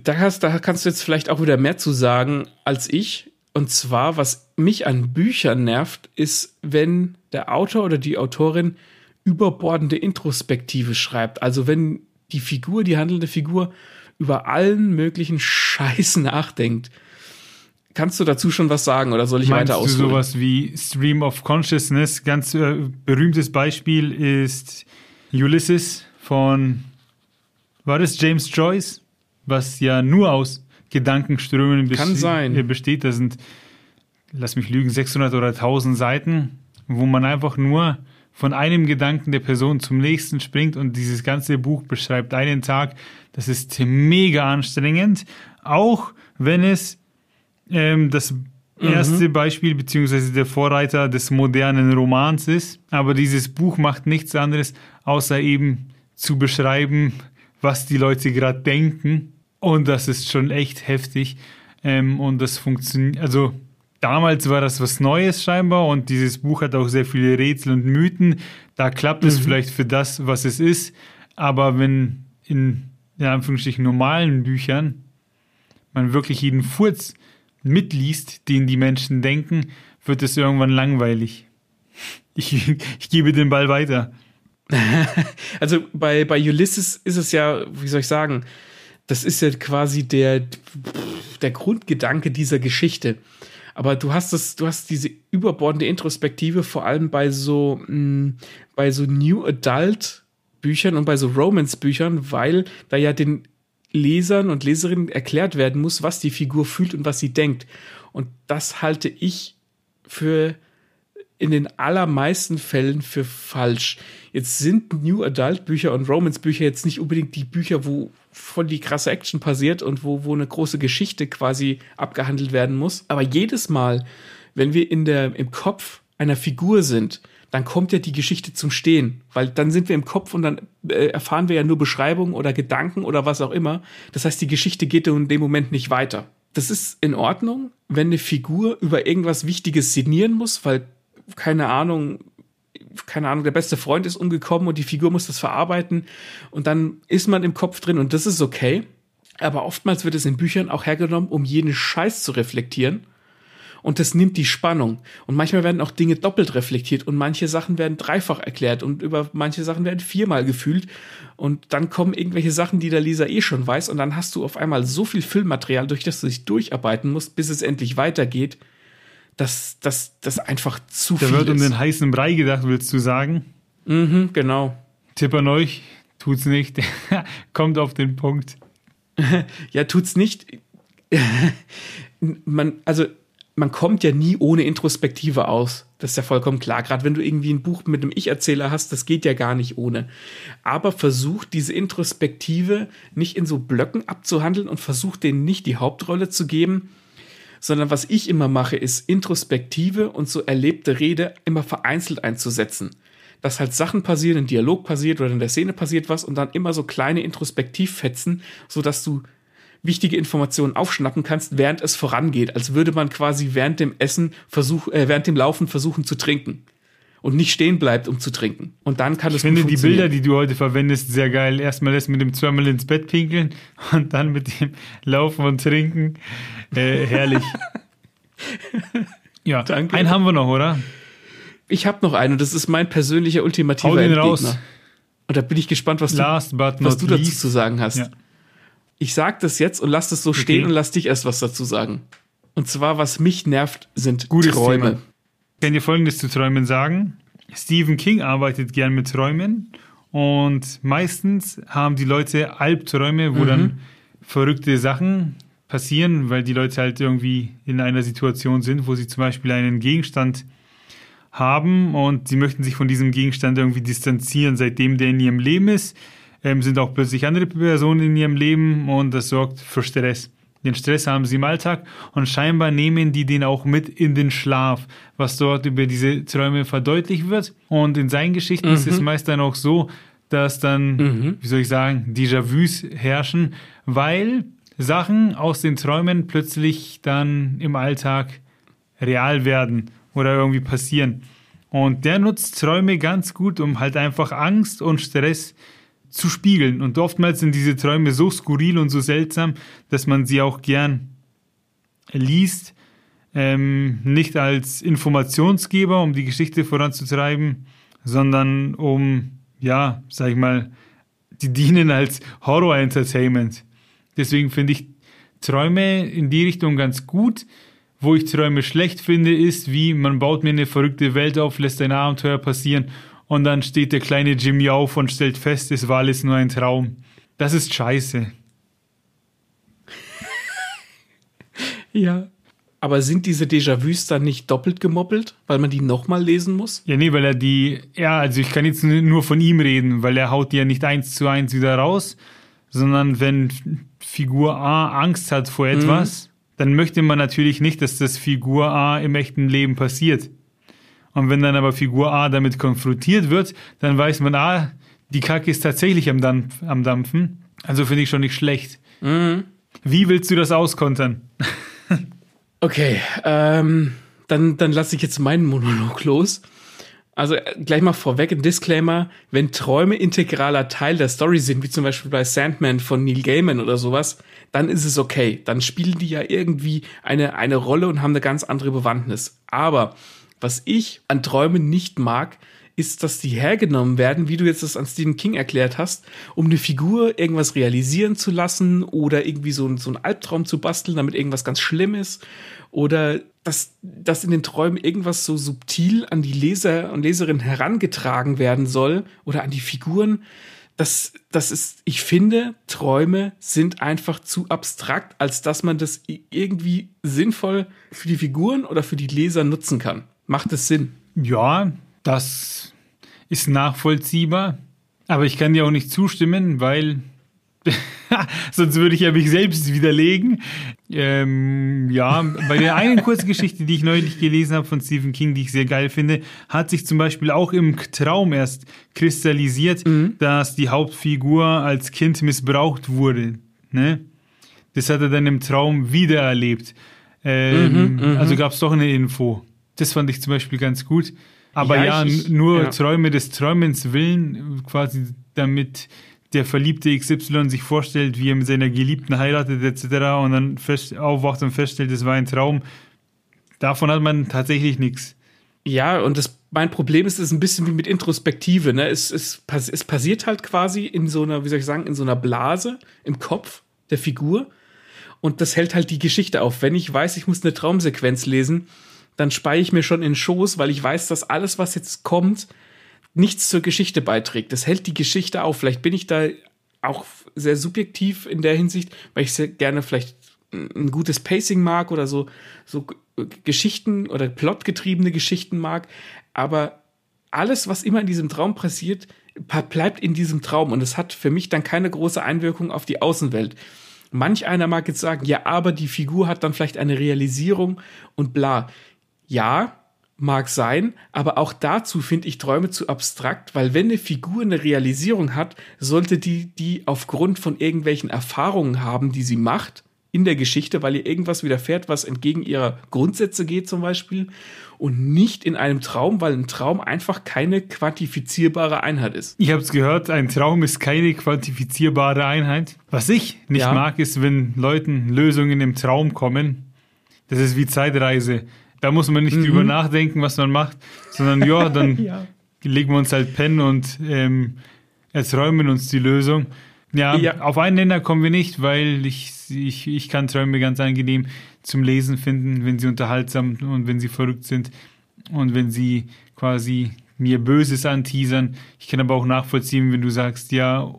da, hast, da kannst du jetzt vielleicht auch wieder mehr zu sagen als ich. Und zwar, was mich an Büchern nervt, ist, wenn der Autor oder die Autorin überbordende Introspektive schreibt. Also wenn die Figur, die handelnde Figur, über allen möglichen Scheiß nachdenkt. Kannst du dazu schon was sagen oder soll ich Meinst weiter du ausholen? sowas wie Stream of Consciousness? Ganz äh, berühmtes Beispiel ist Ulysses von, war das James Joyce? Was ja nur aus Gedankenströmen Kann besti- sein. äh, besteht. Das sind, lass mich lügen, 600 oder 1000 Seiten, wo man einfach nur von einem Gedanken der Person zum nächsten springt und dieses ganze Buch beschreibt einen Tag. Das ist mega anstrengend, Auch wenn es ähm, das erste mhm. Beispiel beziehungsweise der Vorreiter des modernen Romans ist. Aber dieses Buch macht nichts anderes, außer eben zu beschreiben, was die Leute gerade denken. Und das ist schon echt heftig. Ähm, und das funktioniert, also damals war das was Neues scheinbar und dieses Buch hat auch sehr viele Rätsel und Mythen. Da klappt es mhm. vielleicht für das, was es ist. Aber wenn in, in Anführungsstrichen normalen Büchern man wirklich jeden Furz mitliest, den die Menschen denken, wird es irgendwann langweilig. Ich, ich gebe den Ball weiter. also bei, bei Ulysses ist es ja, wie soll ich sagen, das ist ja quasi der, der Grundgedanke dieser Geschichte. Aber du hast es, du hast diese überbordende Introspektive vor allem bei so, mh, mm, bei so New Adult Büchern und bei so Romance Büchern, weil da ja den Lesern und Leserinnen erklärt werden muss, was die Figur fühlt und was sie denkt. Und das halte ich für in den allermeisten Fällen für falsch. Jetzt sind New Adult Bücher und Romance Bücher jetzt nicht unbedingt die Bücher, wo voll die krasse Action passiert und wo, wo eine große Geschichte quasi abgehandelt werden muss. Aber jedes Mal, wenn wir in der, im Kopf einer Figur sind, dann kommt ja die Geschichte zum Stehen, weil dann sind wir im Kopf und dann äh, erfahren wir ja nur Beschreibungen oder Gedanken oder was auch immer. Das heißt, die Geschichte geht in dem Moment nicht weiter. Das ist in Ordnung, wenn eine Figur über irgendwas Wichtiges sinnieren muss, weil keine Ahnung, keine Ahnung, der beste Freund ist umgekommen und die Figur muss das verarbeiten und dann ist man im Kopf drin und das ist okay. Aber oftmals wird es in Büchern auch hergenommen, um jeden Scheiß zu reflektieren und das nimmt die Spannung. Und manchmal werden auch Dinge doppelt reflektiert und manche Sachen werden dreifach erklärt und über manche Sachen werden viermal gefühlt. Und dann kommen irgendwelche Sachen, die der Leser eh schon weiß und dann hast du auf einmal so viel Filmmaterial, durch das du dich durcharbeiten musst, bis es endlich weitergeht, dass das dass einfach zu da viel Da wird um den heißen Brei gedacht, willst du sagen? Mhm, genau. Tipp an euch, tut's nicht. Kommt auf den Punkt. ja, tut's nicht. man, also man kommt ja nie ohne Introspektive aus. Das ist ja vollkommen klar. Gerade wenn du irgendwie ein Buch mit einem Ich-Erzähler hast, das geht ja gar nicht ohne. Aber versucht diese Introspektive nicht in so Blöcken abzuhandeln und versucht denen nicht die Hauptrolle zu geben, sondern was ich immer mache, ist Introspektive und so erlebte Rede immer vereinzelt einzusetzen. Dass halt Sachen passieren, ein Dialog passiert oder in der Szene passiert was und dann immer so kleine Introspektivfetzen, sodass du wichtige Informationen aufschnappen kannst, während es vorangeht, als würde man quasi während dem Essen versuch, äh, während dem Laufen versuchen zu trinken und nicht stehen bleibt, um zu trinken. Und dann kann es Ich finde die Bilder, die du heute verwendest, sehr geil. Erstmal das mit dem zweimal ins Bett pinkeln und dann mit dem Laufen und Trinken. Äh, herrlich. ja, Danke. einen haben wir noch, oder? Ich habe noch einen und das ist mein persönlicher ultimativer Hau den Endgegner. raus. Und da bin ich gespannt, was Last du, was du dazu zu sagen hast. Ja ich sag das jetzt und lass das so okay. stehen und lass dich erst was dazu sagen. Und zwar, was mich nervt, sind Gutes Träume. Thema. Ich kann dir Folgendes zu Träumen sagen. Stephen King arbeitet gern mit Träumen und meistens haben die Leute Albträume, wo mhm. dann verrückte Sachen passieren, weil die Leute halt irgendwie in einer Situation sind, wo sie zum Beispiel einen Gegenstand haben und sie möchten sich von diesem Gegenstand irgendwie distanzieren, seitdem der in ihrem Leben ist ähm, sind auch plötzlich andere Personen in ihrem Leben und das sorgt für Stress. Den Stress haben sie im Alltag und scheinbar nehmen die den auch mit in den Schlaf, was dort über diese Träume verdeutlicht wird. Und in seinen Geschichten mhm. ist es mhm. meist dann auch so, dass dann, mhm. wie soll ich sagen, Déjà-vus herrschen, weil Sachen aus den Träumen plötzlich dann im Alltag real werden oder irgendwie passieren. Und der nutzt Träume ganz gut, um halt einfach Angst und Stress zu spiegeln. Und oftmals sind diese Träume so skurril und so seltsam, dass man sie auch gern liest. Ähm, nicht als Informationsgeber, um die Geschichte voranzutreiben, sondern um, ja, sag ich mal, die dienen als Horror-Entertainment. Deswegen finde ich Träume in die Richtung ganz gut. Wo ich Träume schlecht finde, ist, wie man baut mir eine verrückte Welt auf, lässt ein Abenteuer passieren und dann steht der kleine Jimmy auf und stellt fest, es war alles nur ein Traum. Das ist scheiße. ja. Aber sind diese Déjà-vus dann nicht doppelt gemoppelt, weil man die nochmal lesen muss? Ja, nee, weil er die, ja, also ich kann jetzt nur von ihm reden, weil er haut die ja nicht eins zu eins wieder raus, sondern wenn Figur A Angst hat vor etwas, mhm. dann möchte man natürlich nicht, dass das Figur A im echten Leben passiert. Und wenn dann aber Figur A damit konfrontiert wird, dann weiß man, ah, die Kacke ist tatsächlich am, Dampf, am Dampfen. Also finde ich schon nicht schlecht. Mhm. Wie willst du das auskontern? okay, ähm, dann, dann lasse ich jetzt meinen Monolog los. Also äh, gleich mal vorweg ein Disclaimer, wenn Träume integraler Teil der Story sind, wie zum Beispiel bei Sandman von Neil Gaiman oder sowas, dann ist es okay. Dann spielen die ja irgendwie eine, eine Rolle und haben eine ganz andere Bewandtnis. Aber was ich an Träumen nicht mag, ist, dass die hergenommen werden, wie du jetzt das an Stephen King erklärt hast, um eine Figur irgendwas realisieren zu lassen oder irgendwie so, so einen Albtraum zu basteln, damit irgendwas ganz schlimm ist. Oder dass, dass in den Träumen irgendwas so subtil an die Leser und Leserinnen herangetragen werden soll oder an die Figuren. Das, das ist, ich finde, Träume sind einfach zu abstrakt, als dass man das irgendwie sinnvoll für die Figuren oder für die Leser nutzen kann. Macht es Sinn? Ja, das ist nachvollziehbar. Aber ich kann dir auch nicht zustimmen, weil sonst würde ich ja mich selbst widerlegen. Ähm, ja, bei der einen Kurzgeschichte, die ich neulich gelesen habe von Stephen King, die ich sehr geil finde, hat sich zum Beispiel auch im Traum erst kristallisiert, mhm. dass die Hauptfigur als Kind missbraucht wurde. Ne? Das hat er dann im Traum wiedererlebt. Ähm, mhm, mhm. also gab es doch eine Info. Das fand ich zum Beispiel ganz gut. Aber ja, ja ich, nur ja. Träume des Träumens willen, quasi damit der verliebte XY sich vorstellt, wie er mit seiner Geliebten heiratet etc. und dann fest, aufwacht und feststellt, es war ein Traum. Davon hat man tatsächlich nichts. Ja, und das, mein Problem ist, es ist ein bisschen wie mit Introspektive. Ne? Es, es, es passiert halt quasi in so einer, wie soll ich sagen, in so einer Blase im Kopf der Figur. Und das hält halt die Geschichte auf. Wenn ich weiß, ich muss eine Traumsequenz lesen, dann speie ich mir schon in Schoß, weil ich weiß, dass alles, was jetzt kommt, nichts zur Geschichte beiträgt. Das hält die Geschichte auf. Vielleicht bin ich da auch sehr subjektiv in der Hinsicht, weil ich sehr gerne vielleicht ein gutes Pacing mag oder so, so Geschichten oder plotgetriebene Geschichten mag. Aber alles, was immer in diesem Traum passiert, bleibt in diesem Traum und es hat für mich dann keine große Einwirkung auf die Außenwelt. Manch einer mag jetzt sagen, ja, aber die Figur hat dann vielleicht eine Realisierung und bla. Ja, mag sein, aber auch dazu finde ich Träume zu abstrakt, weil wenn eine Figur eine Realisierung hat, sollte die die aufgrund von irgendwelchen Erfahrungen haben, die sie macht in der Geschichte, weil ihr irgendwas widerfährt, was entgegen ihrer Grundsätze geht zum Beispiel und nicht in einem Traum, weil ein Traum einfach keine quantifizierbare Einheit ist. Ich habe es gehört, ein Traum ist keine quantifizierbare Einheit. Was ich nicht ja. mag, ist, wenn Leuten Lösungen im Traum kommen. Das ist wie Zeitreise. Da muss man nicht mhm. drüber nachdenken, was man macht, sondern ja, dann ja. legen wir uns halt pennen und ähm, erträumen uns die Lösung. Ja, ja, auf einen Nenner kommen wir nicht, weil ich, ich, ich kann Träume ganz angenehm zum Lesen finden, wenn sie unterhaltsam und wenn sie verrückt sind und wenn sie quasi mir Böses anteasern. Ich kann aber auch nachvollziehen, wenn du sagst, ja,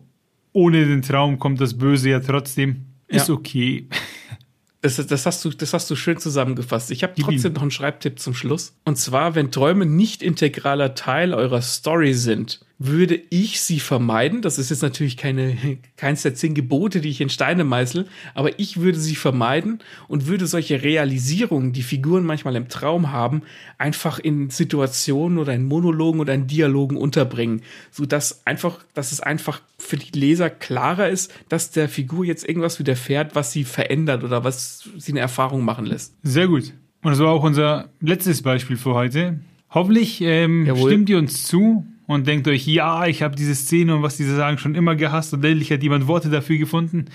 ohne den Traum kommt das Böse ja trotzdem. Ist ja. okay. Das, das, hast du, das hast du schön zusammengefasst. Ich habe trotzdem noch einen Schreibtipp zum Schluss. Und zwar, wenn Träume nicht integraler Teil eurer Story sind, würde ich sie vermeiden. Das ist jetzt natürlich keine, keins der zehn Gebote, die ich in Steine meißel, aber ich würde sie vermeiden und würde solche Realisierungen, die Figuren manchmal im Traum haben, einfach in Situationen oder in Monologen oder in Dialogen unterbringen, so dass einfach, dass es einfach für die Leser klarer ist, dass der Figur jetzt irgendwas widerfährt, was sie verändert oder was sie eine Erfahrung machen lässt. Sehr gut. Und das war auch unser letztes Beispiel für heute. Hoffentlich ähm, stimmt ihr uns zu und denkt euch, ja, ich habe diese Szene und was diese sagen schon immer gehasst und endlich hat jemand Worte dafür gefunden.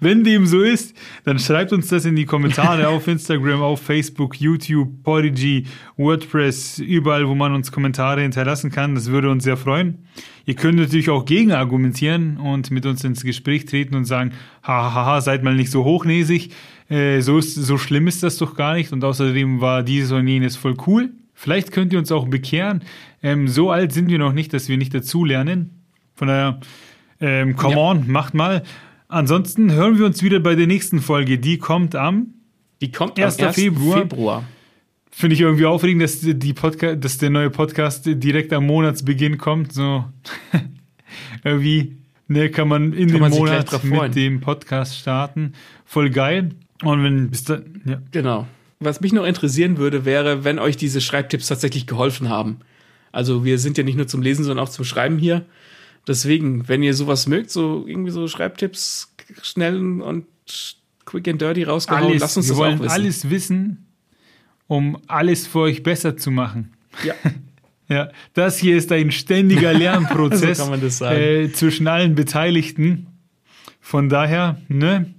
Wenn dem so ist, dann schreibt uns das in die Kommentare auf Instagram, auf Facebook, YouTube, Podigy, WordPress, überall, wo man uns Kommentare hinterlassen kann. Das würde uns sehr freuen. Ihr könnt natürlich auch gegen argumentieren und mit uns ins Gespräch treten und sagen, hahaha, seid mal nicht so hochnäsig. Äh, so, ist, so schlimm ist das doch gar nicht. Und außerdem war dieses und jenes voll cool. Vielleicht könnt ihr uns auch bekehren. Ähm, so alt sind wir noch nicht, dass wir nicht dazulernen. Von daher, ähm, come ja. on, macht mal. Ansonsten hören wir uns wieder bei der nächsten Folge. Die kommt am die kommt 1. am 1. Februar. Februar. Finde ich irgendwie aufregend, dass, die Podcast, dass der neue Podcast direkt am Monatsbeginn kommt. So irgendwie Ne, kann man in Kann den man Monat mit dem Podcast starten. Voll geil. Und wenn bis dann, ja. Genau. Was mich noch interessieren würde, wäre, wenn euch diese Schreibtipps tatsächlich geholfen haben. Also wir sind ja nicht nur zum Lesen, sondern auch zum Schreiben hier. Deswegen, wenn ihr sowas mögt, so irgendwie so Schreibtipps schnell und quick and dirty rausgehauen, alles, lasst uns wir das wollen auch wissen. alles wissen, um alles für euch besser zu machen. Ja. Ja, das hier ist ein ständiger Lernprozess So kann man das sagen. Äh, zwischen allen Beteiligten. Von daher, ne,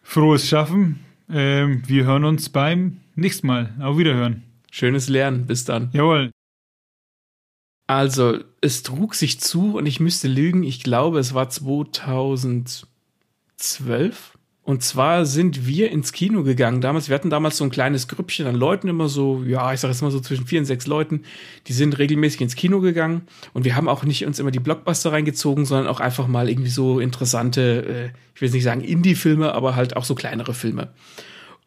frohes Schaffen. Ähm, wir hören uns beim nächsten Mal. Auf Wiederhören. Schönes Lernen. Bis dann. Jawohl. Also, es trug sich zu und ich müsste lügen, ich glaube, es war 2012. Und zwar sind wir ins Kino gegangen damals. Wir hatten damals so ein kleines Grüppchen an Leuten, immer so, ja, ich sag jetzt mal so zwischen vier und sechs Leuten. Die sind regelmäßig ins Kino gegangen. Und wir haben auch nicht uns immer die Blockbuster reingezogen, sondern auch einfach mal irgendwie so interessante, äh, ich will nicht sagen Indie-Filme, aber halt auch so kleinere Filme.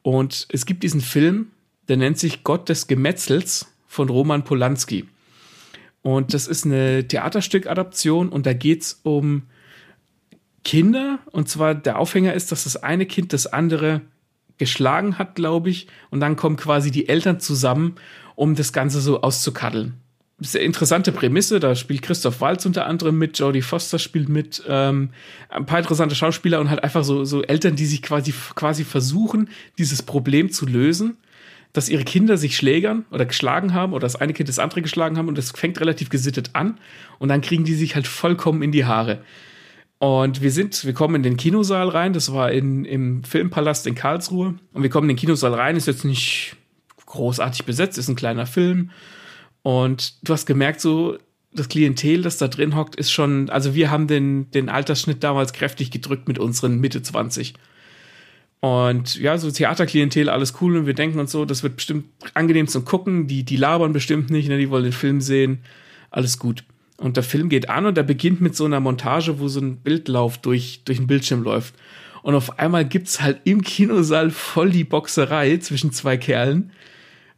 Und es gibt diesen Film, der nennt sich Gott des Gemetzels von Roman Polanski. Und das ist eine Theaterstück-Adaption und da geht's um Kinder. Und zwar der Aufhänger ist, dass das eine Kind das andere geschlagen hat, glaube ich. Und dann kommen quasi die Eltern zusammen, um das Ganze so auszukaddeln. Eine interessante Prämisse. Da spielt Christoph Waltz unter anderem mit, Jodie Foster spielt mit, ähm, ein paar interessante Schauspieler und halt einfach so, so Eltern, die sich quasi, quasi versuchen, dieses Problem zu lösen dass ihre Kinder sich schlägern oder geschlagen haben oder das eine Kind das andere geschlagen haben und das fängt relativ gesittet an und dann kriegen die sich halt vollkommen in die Haare. Und wir sind, wir kommen in den Kinosaal rein, das war in, im Filmpalast in Karlsruhe und wir kommen in den Kinosaal rein, ist jetzt nicht großartig besetzt, ist ein kleiner Film und du hast gemerkt so, das Klientel, das da drin hockt, ist schon, also wir haben den, den Altersschnitt damals kräftig gedrückt mit unseren Mitte 20. Und ja, so Theaterklientel, alles cool und wir denken uns so, das wird bestimmt angenehm zum Gucken, die, die labern bestimmt nicht, ne, die wollen den Film sehen, alles gut. Und der Film geht an und der beginnt mit so einer Montage, wo so ein Bildlauf durch, durch den Bildschirm läuft. Und auf einmal gibt's halt im Kinosaal voll die Boxerei zwischen zwei Kerlen,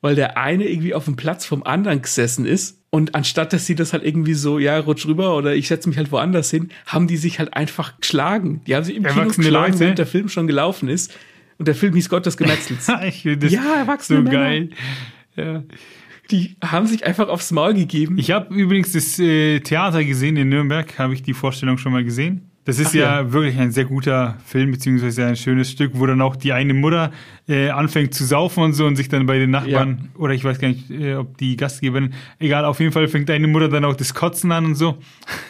weil der eine irgendwie auf dem Platz vom anderen gesessen ist. Und anstatt, dass sie das halt irgendwie so, ja, rutsch rüber oder ich setze mich halt woanders hin, haben die sich halt einfach geschlagen. Die haben sich im Kino geschlagen, während der Film schon gelaufen ist. Und der Film hieß Gott des Gemetzels. ich finde das Ja, erwachsene so Männer. geil. Ja. die haben sich einfach aufs Maul gegeben. Ich habe übrigens das äh, Theater gesehen in Nürnberg, habe ich die Vorstellung schon mal gesehen. Das ist Ach ja, ja. wirklich ein sehr guter Film, beziehungsweise ein schönes Stück, wo dann auch die eine Mutter äh, anfängt zu saufen und so und sich dann bei den Nachbarn, oder ich weiß gar nicht, äh, ob die Gastgeberin, egal, auf jeden Fall fängt eine Mutter dann auch das Kotzen an und so.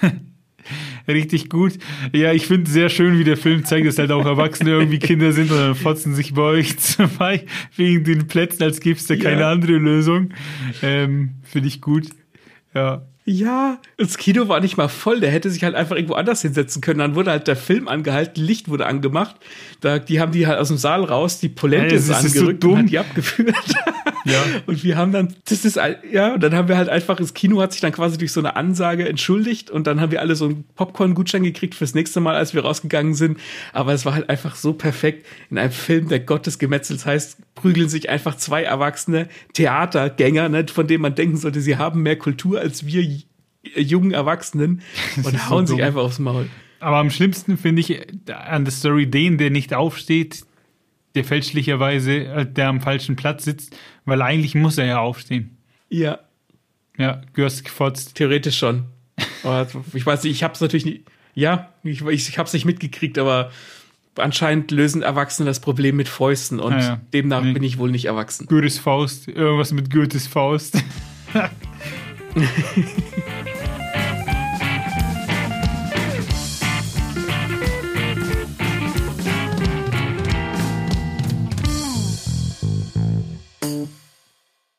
Richtig gut. Ja, ich finde sehr schön, wie der Film zeigt, dass halt auch Erwachsene irgendwie Kinder sind und dann fotzen sich bei euch zwei wegen den Plätzen, als gäbe es da Ja. keine andere Lösung. Ähm, finde ich gut. Ja. Ja, das Kino war nicht mal voll. Der hätte sich halt einfach irgendwo anders hinsetzen können. Dann wurde halt der Film angehalten, Licht wurde angemacht. Da, die haben die halt aus dem Saal raus, die Polente Ey, ist so angerückt dumm. und die abgeführt. Ja. Und wir haben dann, das ist, ja, und dann haben wir halt einfach, das Kino hat sich dann quasi durch so eine Ansage entschuldigt und dann haben wir alle so einen Popcorn-Gutschein gekriegt fürs nächste Mal, als wir rausgegangen sind. Aber es war halt einfach so perfekt. In einem Film, der Gott des Gemetzels heißt, prügeln sich einfach zwei erwachsene Theatergänger, ne, von denen man denken sollte, sie haben mehr Kultur als wir j- jungen Erwachsenen und ist so hauen sich einfach aufs Maul. Aber am schlimmsten finde ich äh, an der Story den, der nicht aufsteht, der fälschlicherweise, äh, der am falschen Platz sitzt, weil eigentlich muss er ja aufstehen. Ja, Ja, Görst gefotzt. theoretisch schon. Ich weiß nicht, ich hab's natürlich nicht, ja, ich, ich, ich hab's nicht mitgekriegt, aber anscheinend lösen Erwachsene das Problem mit Fäusten und Ah ja. demnach Nee. bin ich wohl nicht erwachsen. Goethes Faust, irgendwas mit Goethes Faust.